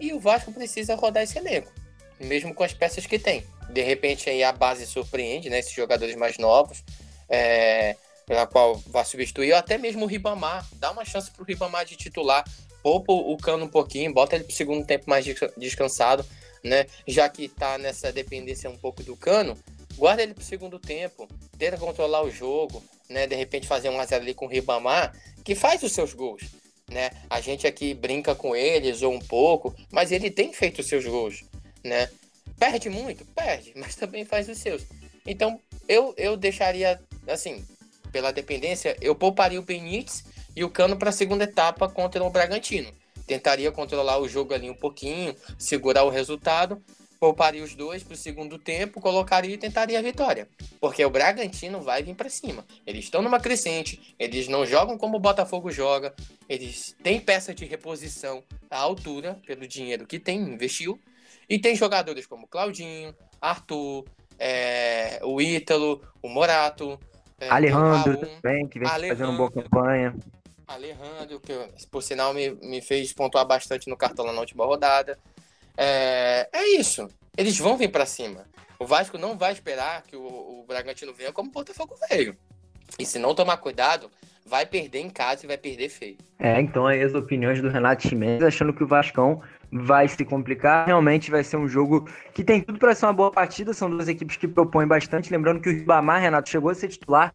e o Vasco precisa rodar esse elenco, mesmo com as peças que tem. De repente aí a base surpreende, né? Esses jogadores mais novos. É, pela qual vai substituir, ou até mesmo o Ribamar. Dá uma chance para o Ribamar de titular, poupa o cano um pouquinho, bota ele para o segundo tempo mais descansado, né? Já que está nessa dependência um pouco do cano, guarda ele para o segundo tempo, tenta controlar o jogo, né? De repente fazer um 1x0 ali com o Ribamar, que faz os seus gols. Né? A gente aqui brinca com eles ou um pouco, mas ele tem feito os seus gols, né? Perde muito, perde, mas também faz os seus. Então, eu, eu deixaria assim, pela dependência, eu pouparia o Benítez e o Cano para a segunda etapa contra o Bragantino. Tentaria controlar o jogo ali um pouquinho, segurar o resultado, pouparia os dois para o segundo tempo, colocaria e tentaria a vitória. Porque o Bragantino vai vir para cima. Eles estão numa crescente, eles não jogam como o Botafogo joga, eles têm peça de reposição à altura, pelo dinheiro que tem, investiu, e tem jogadores como Claudinho, Arthur, é, o Ítalo, o Morato, é, Alejandro também, que vem Alejandro, fazendo uma boa campanha. Alejandro, que por sinal me, me fez pontuar bastante no cartão na última rodada. É, é isso. Eles vão vir para cima. O Vasco não vai esperar que o, o Bragantino venha como o Botafogo veio. E se não tomar cuidado, vai perder em casa e vai perder feio. É, então aí as opiniões do Renato Chimenez achando que o Vascão vai se complicar. Realmente vai ser um jogo que tem tudo para ser uma boa partida. São duas equipes que propõem bastante. Lembrando que o Ribamar, Renato, chegou a ser titular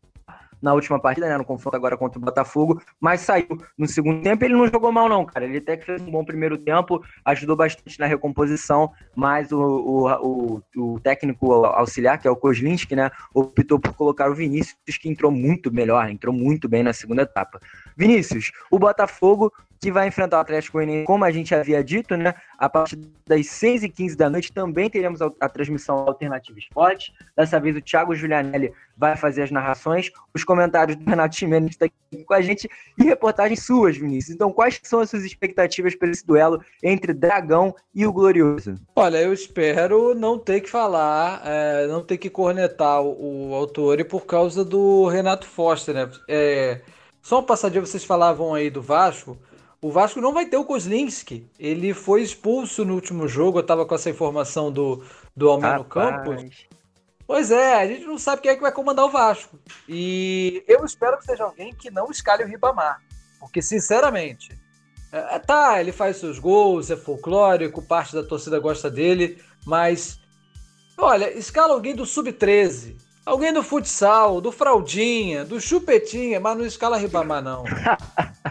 na última partida, né, no confronto agora contra o Botafogo, mas saiu no segundo tempo. Ele não jogou mal, não, cara. Ele até fez um bom primeiro tempo, ajudou bastante na recomposição, mas o, o, o, o técnico auxiliar, que é o Kozlinski, né, optou por colocar o Vinícius, que entrou muito melhor, entrou muito bem na segunda etapa. Vinícius, o Botafogo que vai enfrentar o Atlético Goianiense, como a gente havia dito, né? A partir das 6h15 da noite também teremos a, a transmissão Alternativa Esporte. Dessa vez o Thiago Giulianelli vai fazer as narrações, os comentários do Renato Chimenez está aqui com a gente e reportagens suas, Vinícius. Então, quais são as suas expectativas para esse duelo entre Dragão e o Glorioso? Olha, eu espero não ter que falar, é, não ter que cornetar o, o autor por causa do Renato Foster, né? É, só um passadinho, vocês falavam aí do Vasco. O Vasco não vai ter o Kozlinski. Ele foi expulso no último jogo. Eu tava com essa informação do, do Almeno Campos. Pois é, a gente não sabe quem é que vai comandar o Vasco. E eu espero que seja alguém que não escale o Ribamar. Porque, sinceramente, é, é tá, ele faz seus gols, é folclórico, parte da torcida gosta dele, mas olha, escala alguém do Sub-13 Alguém do futsal, do fraldinha, do chupetinha, mas não escala Ribamar, não.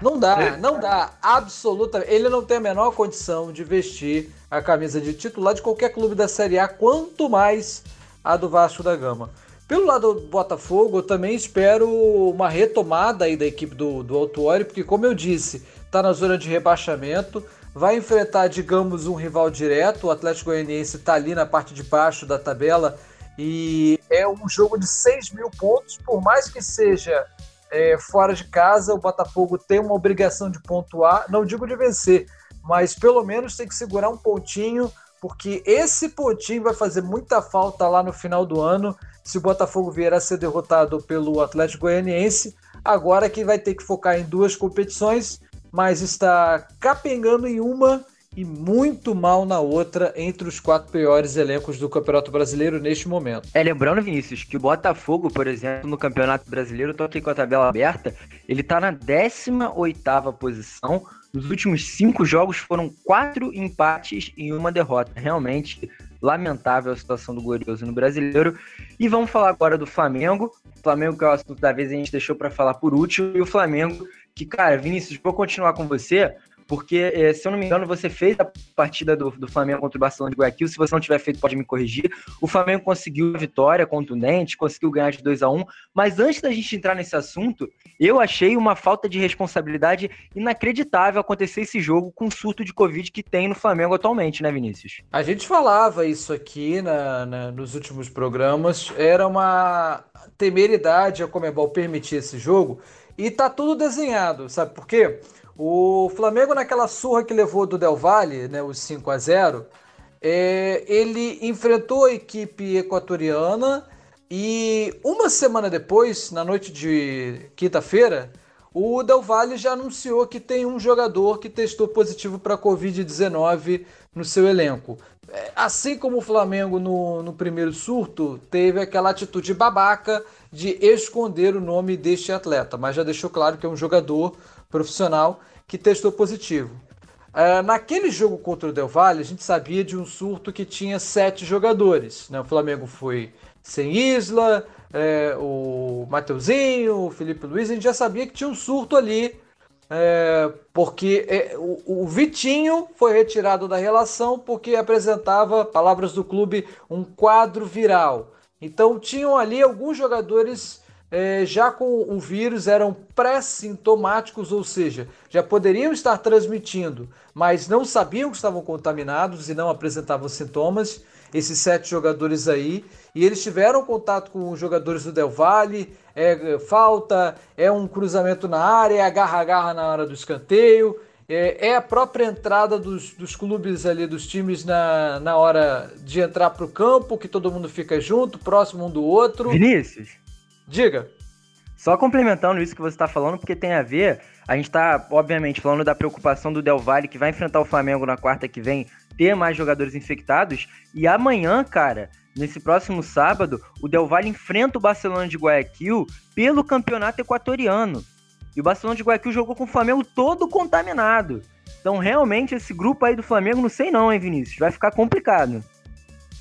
Não dá, não dá. Absolutamente. Ele não tem a menor condição de vestir a camisa de titular de qualquer clube da Série A, quanto mais a do Vasco da Gama. Pelo lado do Botafogo, eu também espero uma retomada aí da equipe do, do Autuori, porque, como eu disse, está na zona de rebaixamento, vai enfrentar, digamos, um rival direto. O Atlético Goianiense está ali na parte de baixo da tabela e é um jogo de 6 mil pontos, por mais que seja é, fora de casa, o Botafogo tem uma obrigação de pontuar, não digo de vencer, mas pelo menos tem que segurar um pontinho, porque esse pontinho vai fazer muita falta lá no final do ano, se o Botafogo vier a ser derrotado pelo Atlético Goianiense. Agora que vai ter que focar em duas competições, mas está capengando em uma e muito mal na outra entre os quatro piores elencos do Campeonato Brasileiro neste momento. É, lembrando, Vinícius, que o Botafogo, por exemplo, no Campeonato Brasileiro, eu tô aqui com a tabela aberta, ele tá na 18ª posição. Nos últimos cinco jogos foram quatro empates e uma derrota. Realmente lamentável a situação do Glorioso no Brasileiro. E vamos falar agora do Flamengo. O Flamengo, que é o assunto da vez, a gente deixou para falar por último. E o Flamengo, que, cara, Vinícius, vou continuar com você porque, eh, se eu não me engano, você fez a partida do, do Flamengo contra o Barcelona de Guayaquil. Se você não tiver feito, pode me corrigir. O Flamengo conseguiu a vitória contundente, conseguiu ganhar de 2 a 1 Mas antes da gente entrar nesse assunto, eu achei uma falta de responsabilidade inacreditável acontecer esse jogo com o surto de Covid que tem no Flamengo atualmente, né, Vinícius? A gente falava isso aqui na, na nos últimos programas. Era uma temeridade a Comebol permitir esse jogo. E tá tudo desenhado, sabe por quê? O Flamengo, naquela surra que levou do Del Valle, né, os 5 a 0 é, ele enfrentou a equipe equatoriana e uma semana depois, na noite de quinta-feira, o Del Valle já anunciou que tem um jogador que testou positivo para a Covid-19 no seu elenco. É, assim como o Flamengo no, no primeiro surto, teve aquela atitude babaca de esconder o nome deste atleta, mas já deixou claro que é um jogador profissional que testou positivo. Uh, naquele jogo contra o Del Valle, a gente sabia de um surto que tinha sete jogadores. Né? O Flamengo foi sem Isla, é, o Mateuzinho, o Felipe Luiz, a gente já sabia que tinha um surto ali, é, porque é, o, o, Vitinho foi retirado da relação porque apresentava, palavras do clube, um quadro viral. Então tinham ali alguns jogadores é, já com o vírus eram pré-sintomáticos, ou seja, já poderiam estar transmitindo, mas não sabiam que estavam contaminados e não apresentavam sintomas. Esses sete jogadores aí, e eles tiveram contato com os jogadores do Del Valle. É falta, é um cruzamento na área, é agarra-agarra na hora do escanteio. É, é, a própria entrada dos, dos clubes ali, dos times na, na hora de entrar para o campo, que todo mundo fica junto, próximo um do outro. Vinícius, Diga. Só complementando isso que você está falando, porque tem a ver. A gente está, obviamente, falando da preocupação do Del Valle, que vai enfrentar o Flamengo na quarta que vem, ter mais jogadores infectados. E amanhã, cara, nesse próximo sábado, o Del Valle enfrenta o Barcelona de Guayaquil pelo campeonato equatoriano. E o Barcelona de Guayaquil jogou com o Flamengo todo contaminado. Então, realmente, esse grupo aí do Flamengo, não sei não, hein, Vinícius? Vai ficar complicado.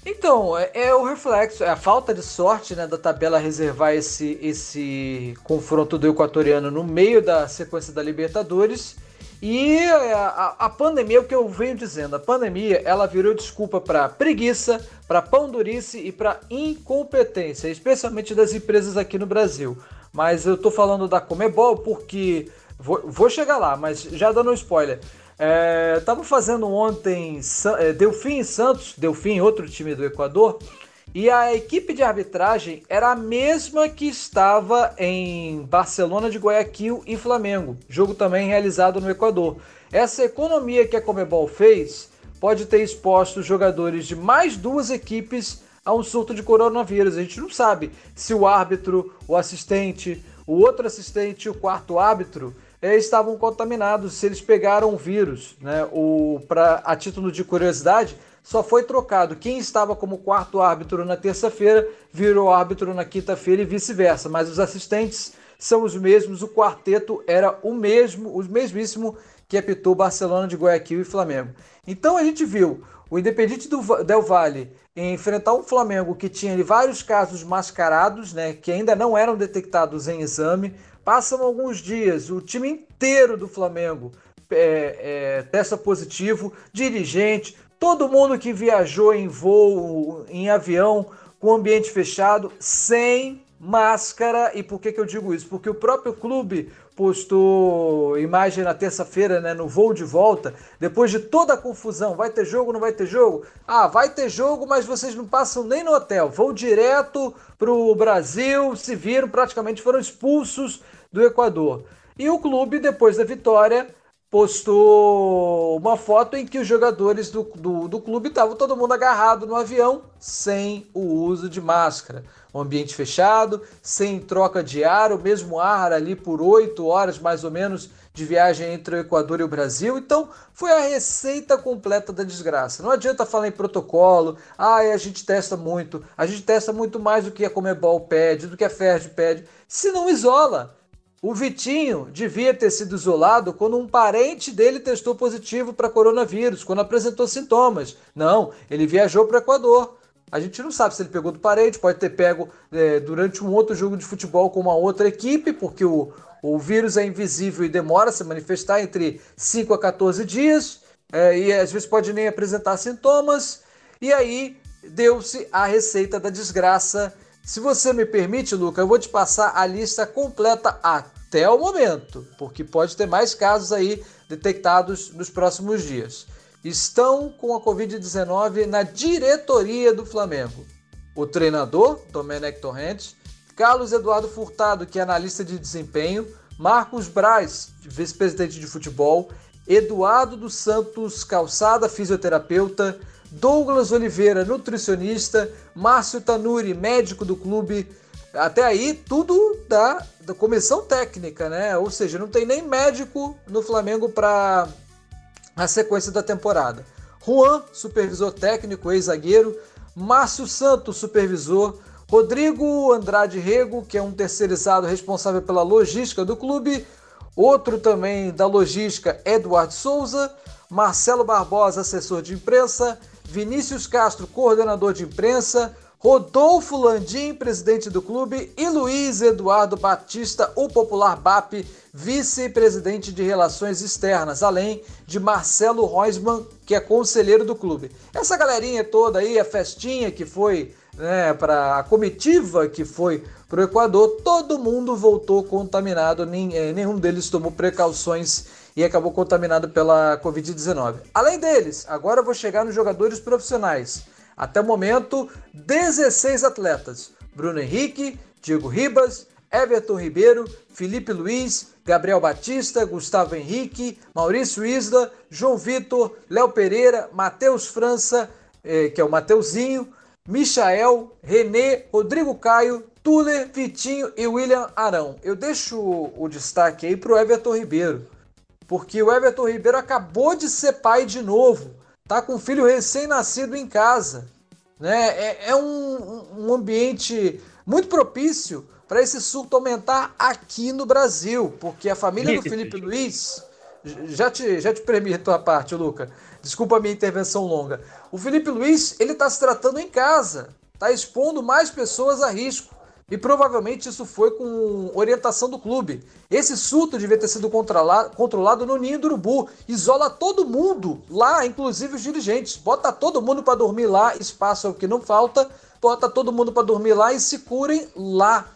Então, é, é, o reflexo, é a falta de sorte né, da tabela reservar esse, esse confronto do equatoriano no meio da sequência da Libertadores. E a, a, a pandemia, é o que eu venho dizendo, a pandemia ela virou desculpa para preguiça, para pão durice e para incompetência, especialmente das empresas aqui no Brasil. Mas eu estou falando da Comebol porque vou, vou chegar lá, mas já dando um spoiler. É, fazendo ontem é, Delfim e Santos, Delfim, outro time do Equador, e a equipe de arbitragem era a mesma que estava em Barcelona de Guayaquil e Flamengo, jogo também realizado no Equador. Essa economia que a Comebol fez pode ter exposto os jogadores de mais duas equipes a um surto de coronavírus. A gente não sabe se o árbitro, o assistente, o outro assistente o quarto árbitro estavam contaminados, se eles pegaram o vírus. Né? O, pra, a título de curiosidade, só foi trocado. Quem estava como quarto árbitro na terça-feira virou árbitro na quinta-feira e vice-versa, mas os assistentes são os mesmos, o quarteto era o mesmo, o mesmíssimo que apitou Barcelona de Guayaquil e Flamengo. Então a gente viu o Independente do Del Valle enfrentar um Flamengo que tinha vários casos mascarados, né, que ainda não eram detectados em exame, Passam alguns dias, o time inteiro do Flamengo é, é, testa positivo, dirigente, todo mundo que viajou em voo, em avião, com ambiente fechado, sem máscara. E por que, que eu digo isso? Porque o próprio clube postou imagem na terça-feira, né, no voo de volta, depois de toda a confusão, vai ter jogo, não vai ter jogo? Ah, vai ter jogo, mas vocês não passam nem no hotel, vão direto para o Brasil, se viram, praticamente foram expulsos do Equador. E o clube, depois da vitória, postou uma foto em que os jogadores do, do, do clube estavam todo mundo agarrado no avião sem o uso de máscara. Um ambiente fechado, sem troca de ar, o mesmo ar ali por oito horas mais ou menos de viagem entre o Equador e o Brasil. Então, foi a receita completa da desgraça. Não adianta falar em protocolo, ah, a gente testa muito, a gente testa muito mais do que a Comebol pede, do que a FERJ pede, se não isola. O Vitinho devia ter sido isolado quando um parente dele testou positivo para coronavírus, quando apresentou sintomas. Não, ele viajou para o Equador. A gente não sabe se ele pegou do parente, pode ter pego é, durante um outro jogo de futebol com uma outra equipe, porque o, o vírus é invisível e demora a se manifestar entre 5 a 14 dias, é, e às vezes pode nem apresentar sintomas, e aí deu-se a receita da desgraça. Se você me permite, Luca, eu vou te passar a lista completa até o momento, porque pode ter mais casos aí detectados nos próximos dias. Estão com a Covid-19 na diretoria do Flamengo. O treinador, Domenech Torrentes, Carlos Eduardo Furtado, que é analista de desempenho, Marcos Braz, vice-presidente de futebol, Eduardo dos Santos Calçada, fisioterapeuta, Douglas Oliveira, nutricionista, Márcio Tanuri, médico do clube. Até aí, tudo da, da comissão técnica, né? Ou seja, não tem nem médico no Flamengo para a sequência da temporada. Juan, supervisor técnico, ex-zagueiro. Márcio Santos, supervisor. Rodrigo Andrade Rego, que é um terceirizado responsável pela logística do clube. Outro também da logística, Eduardo Souza. Marcelo Barbosa, assessor de imprensa. Vinícius Castro, coordenador de imprensa. Rodolfo Landim, presidente do clube, e Luiz Eduardo Batista, o popular BAP, vice-presidente de Relações Externas, além de Marcelo Reusmann, que é conselheiro do clube. Essa galerinha toda aí, a festinha que foi né, para a comitiva que foi para o Equador, todo mundo voltou contaminado, eh, nenhum deles tomou precauções e acabou contaminado pela Covid-19. Além deles, agora eu vou chegar nos jogadores profissionais. Até o momento, 16 atletas: Bruno Henrique, Diego Ribas, Everton Ribeiro, Felipe Luiz, Gabriel Batista, Gustavo Henrique, Maurício Isla, João Vitor, Léo Pereira, Matheus França, eh, que é o Mateuzinho, Michael, René, Rodrigo Caio, Tuller, Vitinho e William Arão. Eu deixo o destaque aí para o Everton Ribeiro, porque o Everton Ribeiro acabou de ser pai de novo, tá com um filho recém-nascido em casa. Né? É, é um, um ambiente muito propício para esse surto aumentar aqui no Brasil, porque a família do Felipe Luiz. Já te, já te permito a parte, Luca. Desculpa a minha intervenção longa. O Felipe Luiz, ele está se tratando em casa, está expondo mais pessoas a risco. E provavelmente isso foi com orientação do clube. Esse surto devia ter sido controlado no ninho do urubu. Isola todo mundo lá, inclusive os dirigentes. Bota todo mundo para dormir lá, espaço é o que não falta. Bota todo mundo para dormir lá e se curem lá.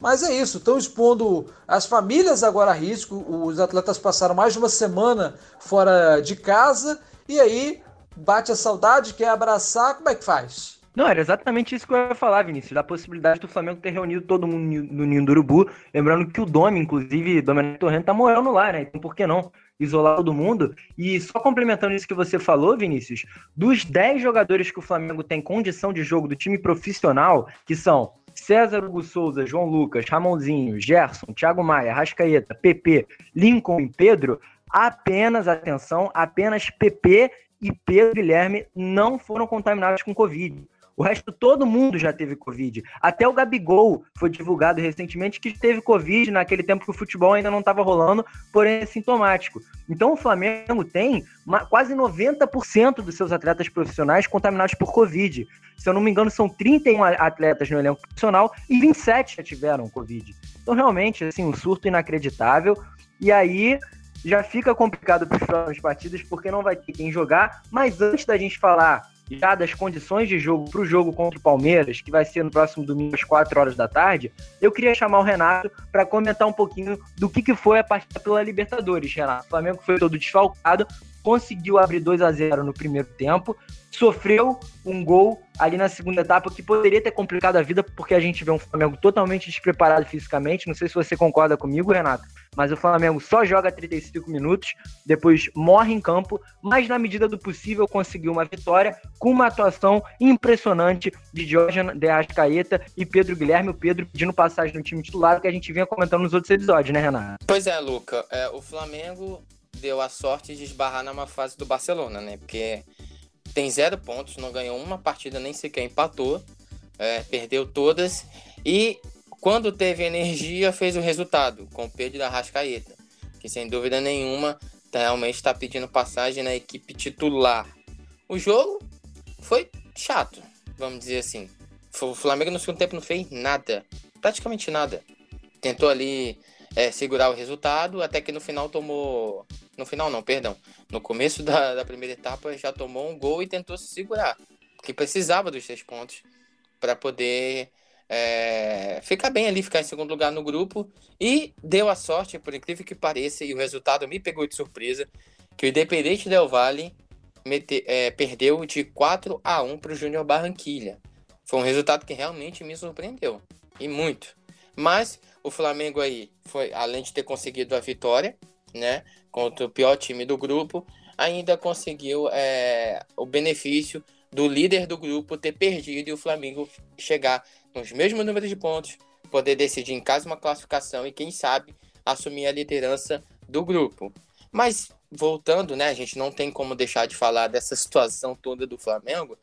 Mas é isso, estão expondo as famílias agora a risco. Os atletas passaram mais de uma semana fora de casa e aí bate a saudade, quer abraçar, como é que faz? Não, era exatamente isso que eu ia falar, Vinícius, da possibilidade do Flamengo ter reunido todo mundo no Ninho do Urubu. Lembrando que o Domi, inclusive, Domenico Torrento, tá morando lá, né? Então por que não isolar todo mundo? E só complementando isso que você falou, Vinícius, dos 10 jogadores que o Flamengo tem condição de jogo do time profissional, que são César Hugo Souza, João Lucas, Ramonzinho, Gerson, Thiago Maia, Rascaeta, PP, Lincoln e Pedro, apenas, atenção, apenas PP e Pedro Guilherme não foram contaminados com Covid. O resto, todo mundo já teve Covid. Até o Gabigol foi divulgado recentemente que teve Covid naquele tempo que o futebol ainda não estava rolando, porém é sintomático. Então o Flamengo tem uma, quase 90% dos seus atletas profissionais contaminados por Covid. Se eu não me engano, são 31 atletas no elenco profissional e 27 já tiveram Covid. Então, realmente, assim, um surto inacreditável. E aí, já fica complicado para os próximos partidas porque não vai ter quem jogar. Mas antes da gente falar já das condições de jogo para o jogo contra o Palmeiras, que vai ser no próximo domingo às 4 horas da tarde, eu queria chamar o Renato para comentar um pouquinho do que, que foi a partida pela Libertadores, Renato. O Flamengo foi todo desfalcado, conseguiu abrir 2 a 0 no primeiro tempo, sofreu um gol ali na segunda etapa que poderia ter complicado a vida, porque a gente vê um Flamengo totalmente despreparado fisicamente. Não sei se você concorda comigo, Renato, mas o Flamengo só joga 35 minutos, depois morre em campo, mas na medida do possível conseguiu uma vitória com uma atuação impressionante de Jorge de Arrascaeta e Pedro Guilherme, o Pedro pedindo passagem no time titular, que a gente vinha comentando nos outros episódios, né, Renato? Pois é, Luca, é, o Flamengo deu a sorte de esbarrar numa fase do Barcelona, né? Porque tem zero pontos, não ganhou uma partida, nem sequer empatou, é, perdeu todas e quando teve energia fez o resultado com o Pedro da Rascaeta, que sem dúvida nenhuma realmente está pedindo passagem na equipe titular. O jogo foi chato, vamos dizer assim. O Flamengo no segundo tempo não fez nada, praticamente nada. Tentou ali é, segurar o resultado, até que no final tomou. No final não, perdão. No começo da, da primeira etapa já tomou um gol e tentou se segurar. Porque precisava dos três pontos para poder é, ficar bem ali, ficar em segundo lugar no grupo. E deu a sorte, por incrível que pareça, e o resultado me pegou de surpresa, que o Independente Del Valle mete, é, perdeu de 4 a 1 para o Júnior Barranquilha. Foi um resultado que realmente me surpreendeu. E muito. Mas o Flamengo aí foi, além de ter conseguido a vitória, né, contra o pior time do grupo, ainda conseguiu é, o benefício do líder do grupo ter perdido e o Flamengo chegar nos mesmos números de pontos, poder decidir em casa uma classificação e, quem sabe, assumir a liderança do grupo. Mas, voltando, né, a gente não tem como deixar de falar dessa situação toda do Flamengo,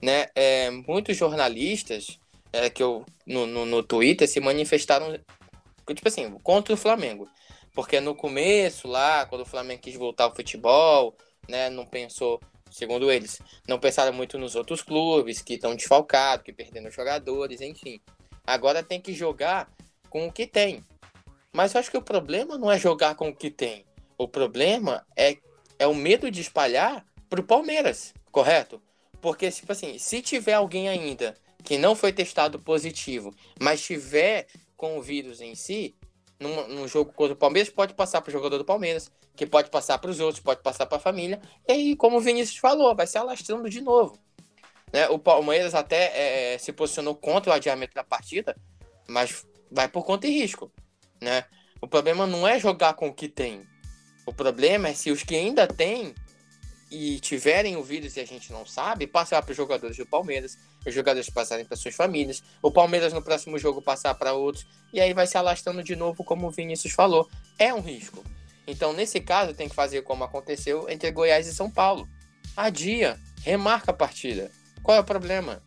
né, é, muitos jornalistas é, que eu, no, no, no Twitter se manifestaram, tipo assim, contra o Flamengo. Porque no começo, lá, quando o Flamengo quis voltar ao futebol, né, não pensou segundo eles, não pensaram muito nos outros clubes que estão desfalcados, que perderam jogadores, enfim. Agora tem que jogar com o que tem. Mas eu acho que o problema não é jogar com o que tem. O problema é, é o medo de espalhar para o Palmeiras, correto? Porque, tipo assim, se tiver alguém ainda que não foi testado positivo, mas tiver com o vírus em si, num, num jogo contra o Palmeiras, pode passar para o jogador do Palmeiras, que pode passar para os outros, pode passar para a família. E aí, como o Vinícius falou, vai se alastrando de novo. Né? O Palmeiras até é, se posicionou contra o adiamento da partida, mas vai por conta e risco. Né? O problema não é jogar com o que tem. O problema é se os que ainda têm e tiverem o vírus e a gente não sabe, passar para os jogadores do Palmeiras, os jogadores passarem para suas famílias, o Palmeiras no próximo jogo passar para outros, e aí vai se alastrando de novo, como o Vinícius falou. É um risco. Então, nesse caso, tem que fazer como aconteceu entre Goiás e São Paulo. Adia, remarca a partida. Qual é o problema?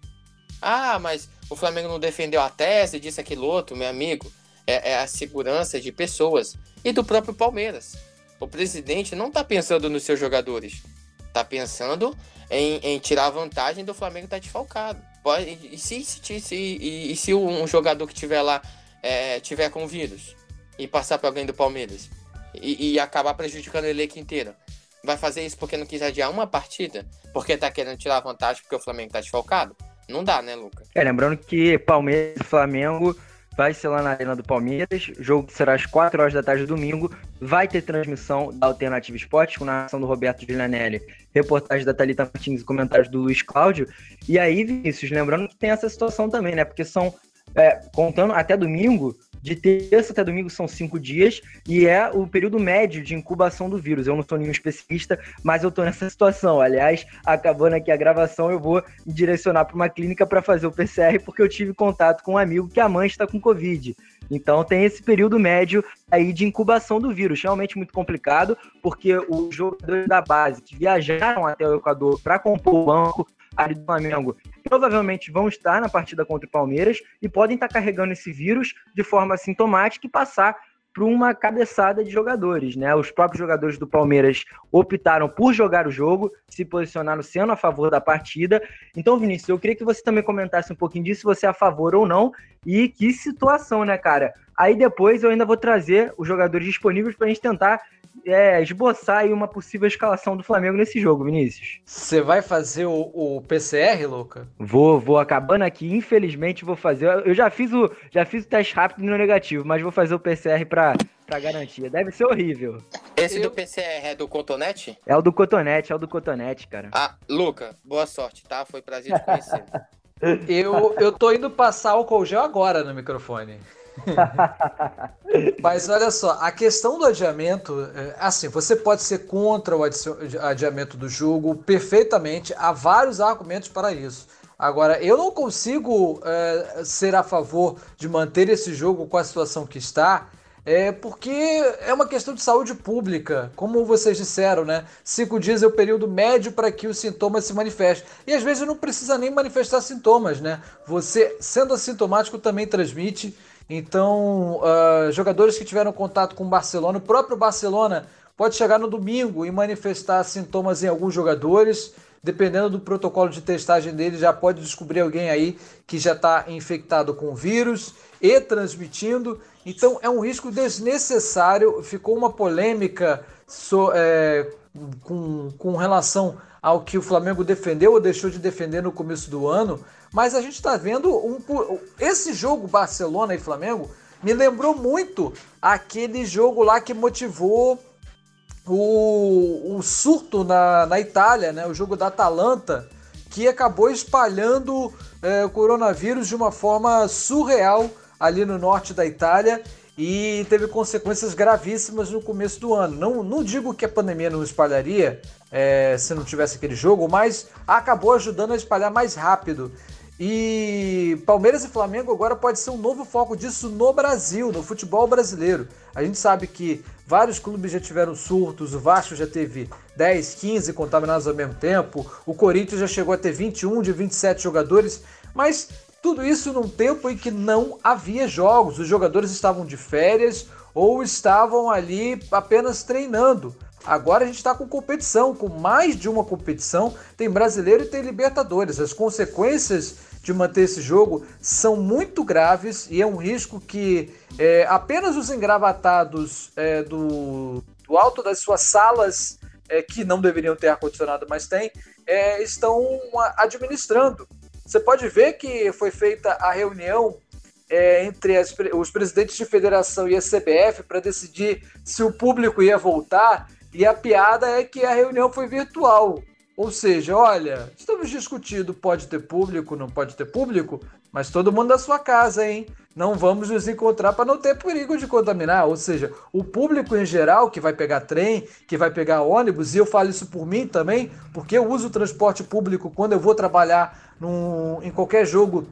Ah, mas o Flamengo não defendeu a tese, disse aquilo outro, meu amigo. É, é a segurança de pessoas e do próprio Palmeiras. O presidente não está pensando nos seus jogadores tá pensando em, em tirar vantagem do Flamengo tá desfalcado. Pode, e, se, se, se, e, e se um jogador que tiver lá é, tiver com vírus e passar para alguém do Palmeiras e, e, acabar prejudicando o elenco inteiro? Vai fazer isso porque não quis adiar uma partida? Porque tá querendo tirar vantagem porque o Flamengo tá desfalcado? Não dá, né, Lucas? É, lembrando que Palmeiras e Flamengo vai ser lá na Arena do Palmeiras. O jogo será às 4 horas da tarde do domingo. Vai ter transmissão da Alternativa Esportes com narração do Roberto Gilanelli, reportagem da Thalita Martins e comentários do Luiz Cláudio. E aí, Vinícius, lembrando que tem essa situação também, né? Porque são, é, contando até domingo, de terça até domingo são cinco dias e é o período médio de incubação do vírus. Eu não sou nenhum especialista, mas eu tô nessa situação. Aliás, acabando aqui a gravação, eu vou me direcionar para uma clínica para fazer o PCR porque eu tive contato com um amigo que a mãe está com Covid. Então tem esse período médio aí de incubação do vírus, realmente muito complicado, porque os jogadores da base que viajaram até o Equador para compor o banco ali do Flamengo provavelmente vão estar na partida contra o Palmeiras e podem estar carregando esse vírus de forma sintomática e passar para uma cabeçada de jogadores, né? Os próprios jogadores do Palmeiras optaram por jogar o jogo, se posicionaram sendo a favor da partida. Então, Vinícius, eu queria que você também comentasse um pouquinho disso, se você é a favor ou não, e que situação, né, cara? Aí depois eu ainda vou trazer os jogadores disponíveis para a gente tentar é, esboçar aí uma possível escalação do Flamengo nesse jogo, Vinícius. Você vai fazer o, o, PCR, Luca? Vou, vou acabando aqui, infelizmente vou fazer. Eu já fiz o, já fiz o teste rápido no negativo, mas vou fazer o PCR para pra garantia. Deve ser horrível. Esse eu... do PCR é do Cotonete? É o do Cotonete, é o do Cotonete, cara. Ah, Luca, boa sorte, tá? Foi prazer te conhecer. eu, eu tô indo passar álcool gel agora no microfone. Mas olha só, a questão do adiamento, é, assim, você pode ser contra o adiamento do jogo perfeitamente, há vários argumentos para isso. Agora, eu não consigo é, ser a favor de manter esse jogo com a situação que está, é porque é uma questão de saúde pública, como vocês disseram, né? Cinco dias é o período médio para que os sintomas se manifestem. E às vezes não precisa nem manifestar sintomas, né? Você, sendo assintomático, também transmite. Então, uh, jogadores que tiveram contato com o Barcelona, o próprio Barcelona pode chegar no domingo e manifestar sintomas em alguns jogadores. Dependendo do protocolo de testagem dele, já pode descobrir alguém aí que já está infectado com o vírus e transmitindo. Então é um risco desnecessário. Ficou uma polêmica so, é, com, com relação ao que o Flamengo defendeu ou deixou de defender no começo do ano. Mas a gente está vendo um, esse jogo Barcelona e Flamengo me lembrou muito aquele jogo lá que motivou o, o surto na, na Itália, né? o jogo da Atalanta, que acabou espalhando é, o coronavírus de uma forma surreal ali no norte da Itália e teve consequências gravíssimas no começo do ano. Não, não digo que a pandemia não espalharia é, se não tivesse aquele jogo, mas acabou ajudando a espalhar mais rápido. E Palmeiras e Flamengo agora pode ser um novo foco disso no Brasil, no futebol brasileiro. A gente sabe que vários clubes já tiveram surtos, o Vasco já teve 10, 15 contaminados ao mesmo tempo, o Corinthians já chegou a ter 21 de 27 jogadores, mas tudo isso num tempo em que não havia jogos, os jogadores estavam de férias ou estavam ali apenas treinando. Agora a gente está com competição, com mais de uma competição. Tem brasileiro e tem Libertadores. As consequências de manter esse jogo são muito graves e é um risco que é, apenas os engravatados é, do, do, alto das suas salas, é, que não deveriam ter ar-condicionado, mas tem, é, estão administrando. Você pode ver que foi feita a reunião é, entre as, os presidentes de federação e a CBF para decidir se o público ia voltar, e a piada é que a reunião foi virtual. Ou seja, olha, estamos discutindo pode ter público, não pode ter público, mas todo mundo da sua casa, hein? Não vamos nos encontrar para não ter perigo de contaminar. Ou seja, o público em geral que vai pegar trem, que vai pegar ônibus, e eu falo isso por mim também, porque eu uso o transporte público quando eu vou trabalhar num, em qualquer jogo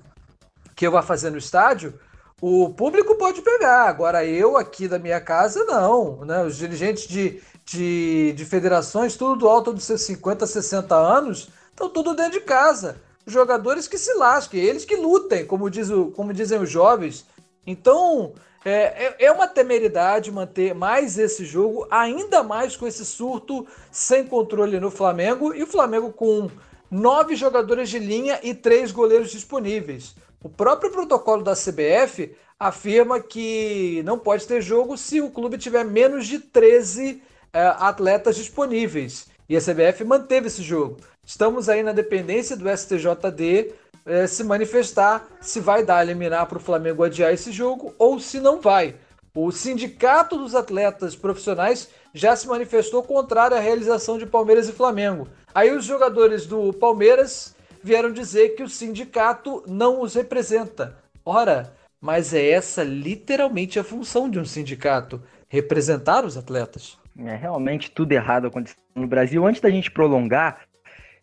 que eu vá fazer no estádio, o público pode pegar. Agora, eu aqui da minha casa, não. Né? Os dirigentes de, de, de federações, tudo do alto dos seus 50, 60 anos, estão tudo dentro de casa. Jogadores que se lasquem, eles que lutem, como, diz o, como dizem os jovens. Então, é, é, é uma temeridade manter mais esse jogo, ainda mais com esse surto sem controle no Flamengo. E o Flamengo com nove jogadores de linha e três goleiros disponíveis. O próprio protocolo da CBF afirma que não pode ter jogo se o clube tiver menos de 13 é, atletas disponíveis. E a CBF manteve esse jogo. Estamos aí na dependência do STJD é, se manifestar se vai dar a eliminar para o Flamengo adiar esse jogo ou se não vai. O Sindicato dos Atletas Profissionais já se manifestou contrário à realização de Palmeiras e Flamengo. Aí os jogadores do Palmeiras vieram dizer que o sindicato não os representa. Ora, mas é essa literalmente a função de um sindicato: representar os atletas. É realmente tudo errado acontecendo no Brasil. Antes da gente prolongar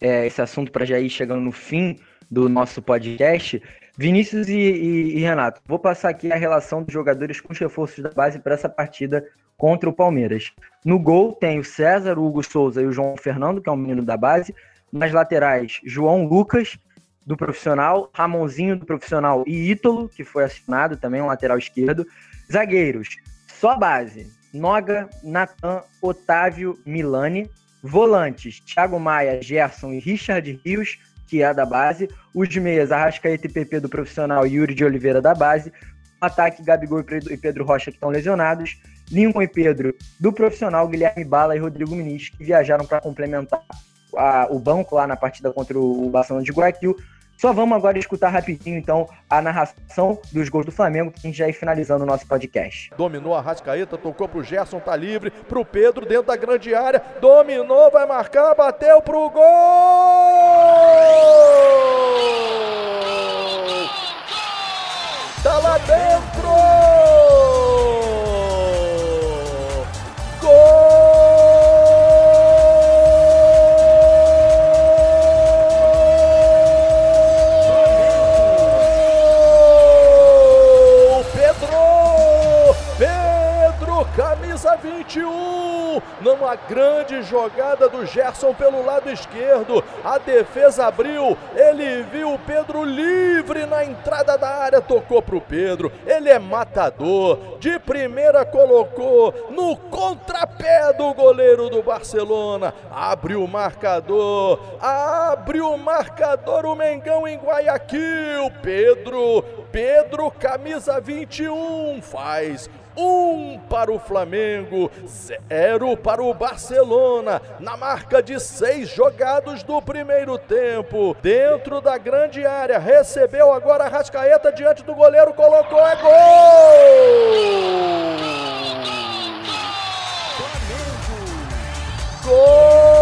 é, esse assunto para já ir chegando no fim do nosso podcast, Vinícius e, e, e, Renato, vou passar aqui a relação dos jogadores com os reforços da base para essa partida contra o Palmeiras. No gol tem o César, o Hugo Souza e o João Fernando, que é um menino da base. Nas laterais, João Lucas, do profissional, Ramonzinho, do profissional, e Ítalo, que foi assinado também, um lateral esquerdo. Zagueiros, só base, Noga, Natan, Otávio, Milani. Volantes, Thiago Maia, Gerson e Richard Rios, que é da base. Os meias, Arrascaeta e PP do profissional Yuri de Oliveira da base. Ataque, Gabigol e Pedro Rocha, que estão lesionados. Lincoln e Pedro, do profissional, Guilherme Bala e Rodrigo Muniz, que viajaram para complementar a, o banco lá na partida contra o Barcelona de Guayaquil. Só vamos agora escutar rapidinho, então, a narração dos gols do Flamengo, que a gente já ir finalizando o nosso podcast. Dominou a Rascaeta, tocou pro Gerson, tá livre, pro Pedro dentro da grande área, dominou, vai marcar, bateu pro gol! Tá lá dentro! Grande jogada do Gerson pelo lado esquerdo. A defesa abriu. Ele viu o Pedro livre na entrada da área. Tocou para o Pedro. Ele é matador. De primeira colocou no contrapé do goleiro do Barcelona. Abre o marcador. Abre o marcador o Mengão em Guayaquil. Pedro. Pedro, camisa 21, faz um para o Flamengo, zero para o Barcelona, na marca de seis jogados do primeiro tempo. Dentro da grande área, recebeu agora a Rascaeta diante do goleiro, colocou, é gol! Flamengo! Gol!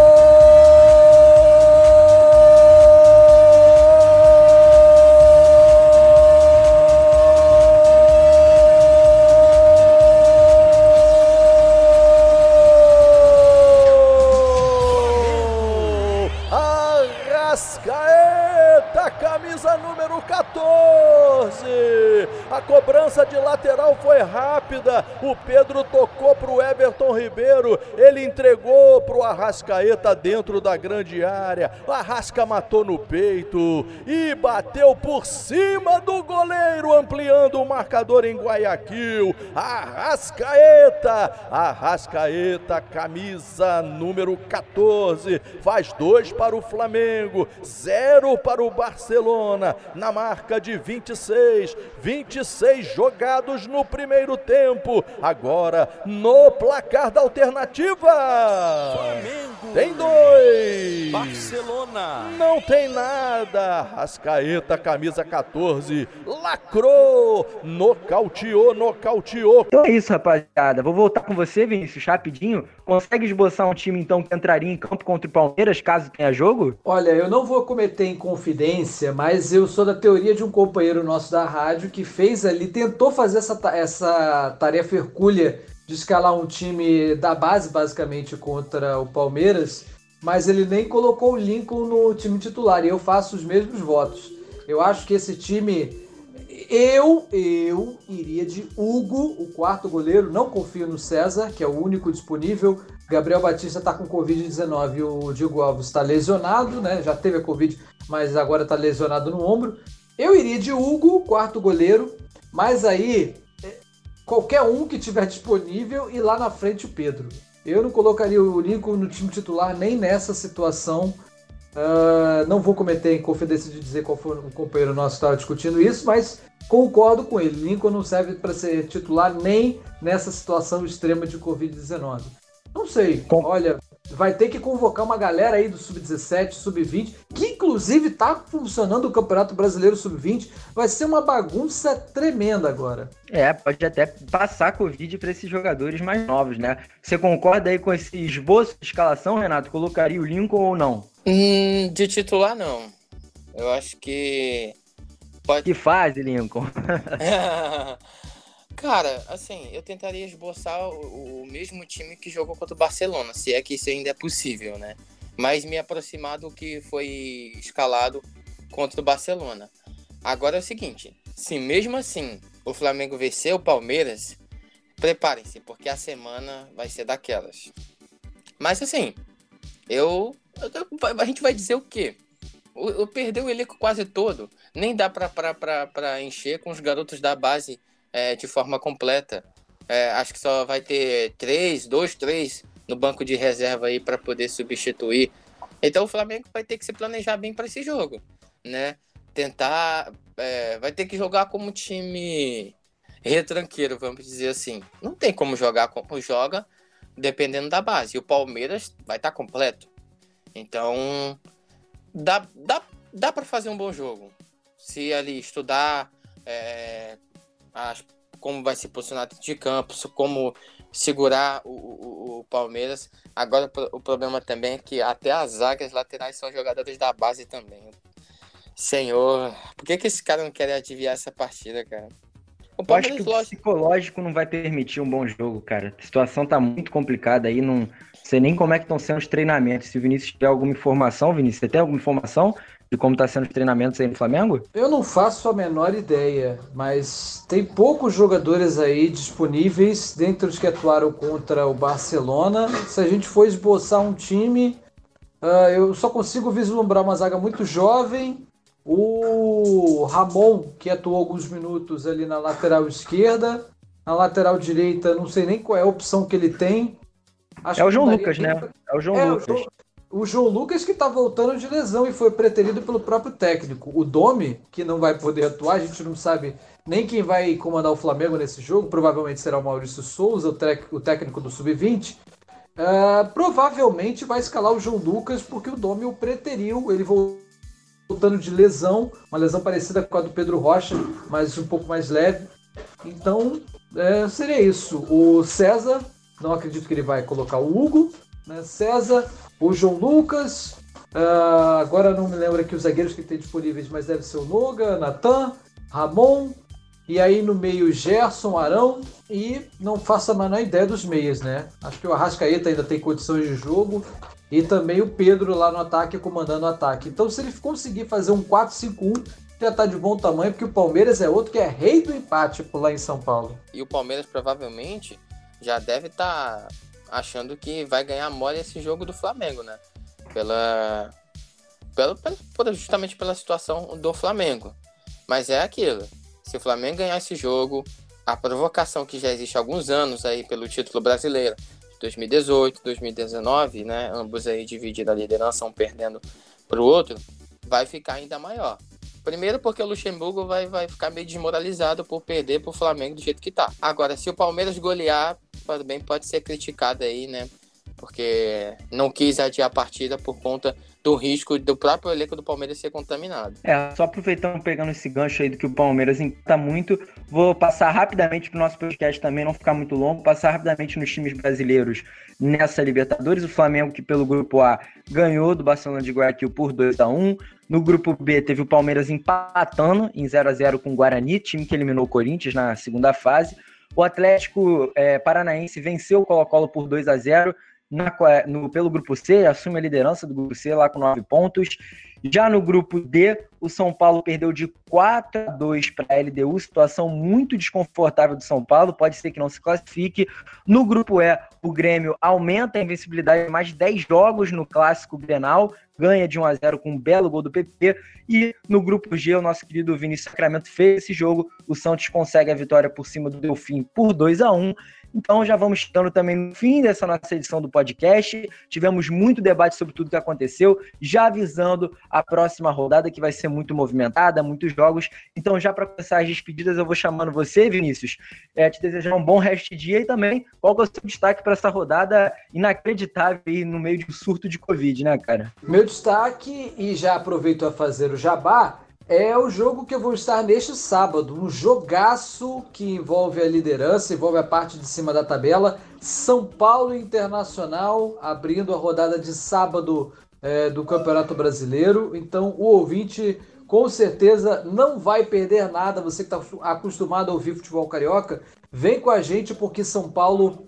Cobrança de lateral foi rápida. O Pedro tocou para o Everton Ribeiro. Ele entregou para o Arrascaeta dentro da grande área. O Arrasca matou no peito e bateu por cima do goleiro, ampliando o marcador em Guayaquil. Arrascaeta, Arrascaeta, camisa número 14, faz dois para o Flamengo, zero para o Barcelona, na marca de 26, 26 seis jogados no primeiro tempo. Agora no placar da alternativa. Flamengo. Tem dois. Barcelona. Não tem nada. Rascaeta, camisa 14. Lacrou. Nocauteou, nocauteou. Então é isso, rapaziada. Vou voltar com você, Vinícius, rapidinho. Consegue esboçar um time, então, que entraria em campo contra o Palmeiras, caso tenha jogo? Olha, eu não vou cometer inconfidência, mas eu sou da teoria de um companheiro nosso da rádio que fez fez ali, tentou fazer essa, essa tarefa hercúlea de escalar um time da base, basicamente, contra o Palmeiras, mas ele nem colocou o Lincoln no time titular. E eu faço os mesmos votos. Eu acho que esse time. Eu, eu iria de Hugo, o quarto goleiro. Não confio no César, que é o único disponível. Gabriel Batista está com Covid-19 o Diego Alves está lesionado, né? Já teve a Covid, mas agora está lesionado no ombro. Eu iria de Hugo, quarto goleiro, mas aí qualquer um que tiver disponível e lá na frente o Pedro. Eu não colocaria o Lincoln no time titular nem nessa situação. Uh, não vou cometer inconfidência de dizer qual foi o companheiro nosso que estava discutindo isso, mas concordo com ele. Lincoln não serve para ser titular nem nessa situação extrema de Covid-19. Não sei. Olha, vai ter que convocar uma galera aí do Sub-17, Sub-20, que inclusive tá funcionando o Campeonato Brasileiro Sub-20. Vai ser uma bagunça tremenda agora. É, pode até passar Covid para esses jogadores mais novos, né? Você concorda aí com esse esboço de escalação, Renato? Colocaria o Lincoln ou não? Hum, de titular, não. Eu acho que. Pode... Que fase, Lincoln? Cara, assim, eu tentaria esboçar o, o, mesmo time que jogou contra o Barcelona, se é que isso ainda é possível, né? Mas me aproximar do que foi escalado contra o Barcelona. Agora é o seguinte: se mesmo assim o Flamengo vencer o Palmeiras, preparem-se, porque a semana vai ser daquelas. Mas assim, eu. A gente vai dizer o quê? Eu perdeu o elenco quase todo. Nem dá pra, pra, pra, pra encher com os garotos da base é, de forma completa. É, acho que só vai ter três, dois, três no banco de reserva aí para poder substituir. Então o Flamengo vai ter que se planejar bem para esse jogo, né? Tentar, é, vai ter que jogar como time retranqueiro, vamos dizer assim. Não tem como jogar como joga, dependendo da base. E o Palmeiras vai estar tá completo. Então dá, dá, dá para fazer um bom jogo. Se ali estudar, é, as, como vai se posicionar de campo, como segurar o, o, o, Palmeiras. Agora o problema também é que até as zagas laterais são jogadores da base também. Senhor, por que, que esse cara não quer adivinhar essa partida, cara? O Eu acho que o psicológico não vai permitir um bom jogo, cara. A situação tá muito complicada aí, não sei nem como é que estão sendo os treinamentos. Se o Vinícius tiver alguma informação, Vinícius, você tem alguma informação de como está sendo os treinamentos aí no Flamengo? Eu não faço a menor ideia, mas tem poucos jogadores aí disponíveis, dentre os que atuaram contra o Barcelona. Se a gente for esboçar um time, uh, eu só consigo vislumbrar uma zaga muito jovem. O Ramon, que atuou alguns minutos ali na lateral esquerda. Na lateral direita, não sei nem qual é a opção que ele tem. Acho é o João Lucas, né? É o João é, Lucas. O João o João Lucas que está voltando de lesão e foi preterido pelo próprio técnico. O Domi, que não vai poder atuar, a gente não sabe nem quem vai comandar o Flamengo nesse jogo, provavelmente será o Maurício Souza, o, técnico do Sub-20. Uh, é, provavelmente vai escalar o João Lucas porque o Domi o preteriu, ele voltando de lesão, uma lesão parecida com a do Pedro Rocha, mas um pouco mais leve. Então, é, seria isso. O César, não acredito que ele vai colocar o Hugo, né? César, o João Lucas, uh, agora não me lembro aqui os zagueiros que tem disponíveis, mas deve ser o Noga, Natan, Ramon, e aí no meio Gerson, Arão, e não faço a menor ideia dos meias, né? Acho que o Arrascaeta ainda tem condições de jogo, e também o Pedro lá no ataque, comandando o ataque. Então se ele conseguir fazer um 4-5-1, já tá de bom tamanho, porque o Palmeiras é outro que é rei do empate por lá em São Paulo. E o Palmeiras provavelmente já deve estar tá achando que vai ganhar mole esse jogo do Flamengo, né? Pela, pela, pela, justamente pela situação do Flamengo. Mas é aquilo. Se o Flamengo ganhar esse jogo, a provocação que já existe há alguns anos aí pelo título brasileiro, 2018, 2019, né? Ambos aí dividindo a liderança, um perdendo para o outro, vai ficar ainda maior. Primeiro porque o Luxemburgo vai, vai ficar meio desmoralizado por perder pro Flamengo do jeito que tá. Agora, se o Palmeiras golear, também pode ser criticado aí, né? Porque não quis adiar a partida por conta do risco do próprio elenco do Palmeiras ser contaminado. É, só aproveitando, pegando esse gancho aí do que o Palmeiras está muito, vou passar rapidamente para o nosso podcast também, não ficar muito longo, passar rapidamente nos times brasileiros nessa Libertadores. O Flamengo, que pelo grupo A ganhou do Barcelona de Guayaquil por 2 a 1 No grupo B, teve o Palmeiras empatando em 0 a 0 com o Guarani, time que eliminou o Corinthians na segunda fase. O Atlético é, Paranaense venceu o Colo-Colo por 2 a 0 na, no, pelo grupo C, assume a liderança do grupo C lá com nove pontos. Já no grupo D, o São Paulo perdeu de 4 a 2 para a LDU, situação muito desconfortável do São Paulo, pode ser que não se classifique. No grupo E, o Grêmio aumenta a invencibilidade de mais 10 jogos no clássico Grenal, ganha de 1 a 0 com um belo gol do PP. E no grupo G, o nosso querido Vinícius Sacramento fez esse jogo, o Santos consegue a vitória por cima do Delfim por 2 a 1 então já vamos chegando também no fim dessa nossa edição do podcast. Tivemos muito debate sobre tudo que aconteceu, já avisando a próxima rodada que vai ser muito movimentada, muitos jogos. Então já para começar as despedidas, eu vou chamando você, Vinícius, é, te desejar um bom resto de dia e também qual é o seu destaque para essa rodada inacreditável aí no meio de um surto de Covid, né, cara? Meu destaque, e já aproveito a fazer o jabá, é o jogo que eu vou estar neste sábado. Um jogaço que envolve a liderança, envolve a parte de cima da tabela. São Paulo Internacional abrindo a rodada de sábado é, do Campeonato Brasileiro. Então o ouvinte com certeza não vai perder nada. Você que está acostumado a ouvir futebol carioca, vem com a gente porque São Paulo,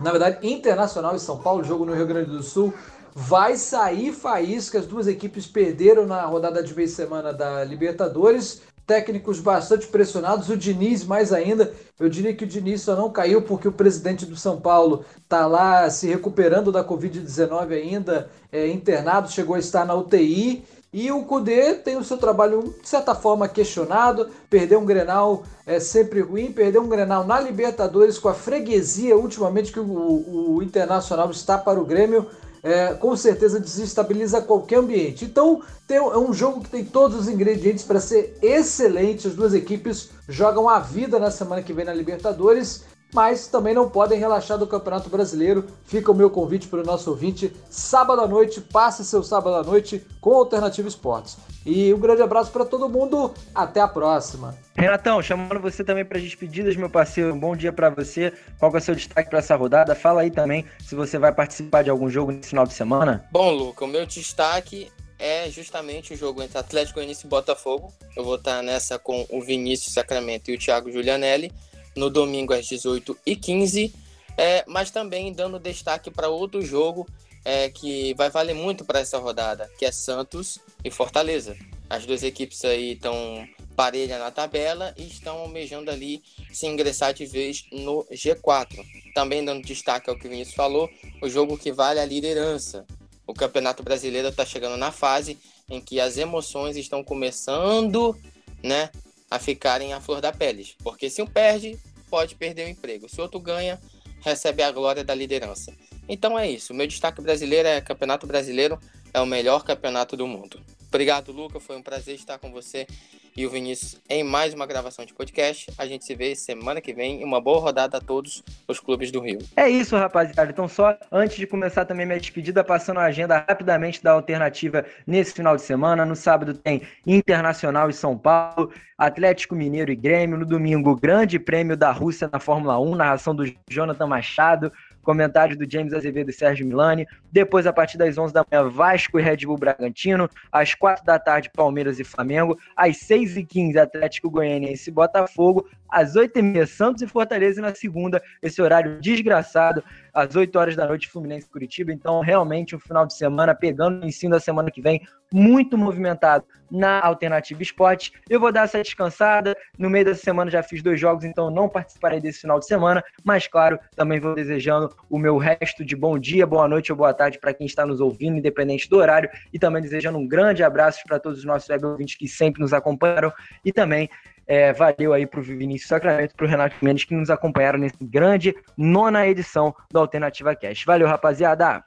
na verdade, Internacional e São Paulo, jogo no Rio Grande do Sul vai sair faísca. As duas equipes perderam na rodada de meia semana da Libertadores. Técnicos bastante pressionados, o Diniz mais ainda. Eu diria que o Diniz só não caiu porque o presidente do São Paulo está lá se recuperando da Covid-19 ainda, é, internado, chegou a estar na UTI. E o Cudê tem o seu trabalho, de certa forma, questionado. Perdeu um Grenal é sempre ruim, perdeu um Grenal na Libertadores com a freguesia, ultimamente, que o, o Internacional está para o Grêmio é, com certeza desestabiliza qualquer ambiente. Então, tem, é um jogo que tem todos os ingredientes para ser excelente. As duas equipes jogam a vida na semana que vem na Libertadores, mas também não podem relaxar do Campeonato Brasileiro. Fica o meu convite para o nosso ouvinte. Sábado à noite, passe seu sábado à noite com Alternativa Esportes. E um grande abraço para todo mundo. Até a próxima. Renatão, chamando você também para as despedidas, meu parceiro. Um bom dia para você. Qual é o seu destaque para essa rodada? Fala aí também se você vai participar de algum jogo nesse final de semana. Bom, Luca, o meu destaque é justamente o jogo entre Atlético Goianiense e Botafogo. Eu vou estar nessa com o Vinícius Sacramento e o Thiago Giulianelli no domingo às 18h15. É, mas também dando destaque para outro jogo é, que vai valer muito para essa rodada, que é Santos e Fortaleza. As duas equipes aí estão parelha na tabela e estão almejando ali se ingressar de vez no G4. Também dando destaque ao que o Vinícius falou, o jogo que vale a liderança. O Campeonato Brasileiro está chegando na fase em que as emoções estão começando, né, a ficarem à flor da pele. Porque se um perde, pode perder o emprego. Se outro ganha, recebe a glória da liderança. Então é isso. Meu destaque brasileiro é Campeonato Brasileiro é o melhor campeonato do mundo. Obrigado, Luca. Foi um prazer estar com você e o Vinícius em mais uma gravação de podcast. A gente se vê semana que vem e uma boa rodada a todos os clubes do Rio. É isso, rapaziada. Então, só antes de começar também minha despedida, passando a agenda rapidamente da alternativa nesse final de semana. No sábado tem Internacional e São Paulo, Atlético Mineiro e Grêmio. No domingo, Grande Prêmio da Rússia na Fórmula 1, narração do Jonathan Machado comentários do James Azevedo e Sérgio Milani. Depois, a partir das 11 da manhã, Vasco e Red Bull Bragantino. Às 4 da tarde, Palmeiras e Flamengo. Às 6 e 15 Atlético Goianiense e Botafogo às 8h30, Santos e Fortaleza, e na segunda, esse horário desgraçado, às 8 horas da noite, Fluminense Curitiba. Então, realmente, um final de semana, pegando o ensino da semana que vem, muito movimentado na Alternativa Esporte. Eu vou dar essa descansada. No meio dessa semana já fiz dois jogos, então não participarei desse final de semana. Mas, claro, também vou desejando o meu resto de bom dia, boa noite ou boa tarde para quem está nos ouvindo, independente do horário. E também desejando um grande abraço para todos os nossos web ouvintes que sempre nos acompanharam. E também é, valeu aí pro Vinícius Sacramento, pro Renato Mendes, que nos acompanharam nesse grande nona edição do Alternativa Cast. Valeu, rapaziada!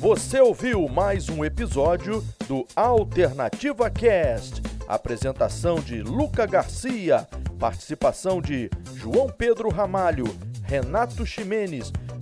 Você ouviu mais um episódio do Alternativa Cast. Apresentação de Luca Garcia, participação de João Pedro Ramalho, Renato Ximenes,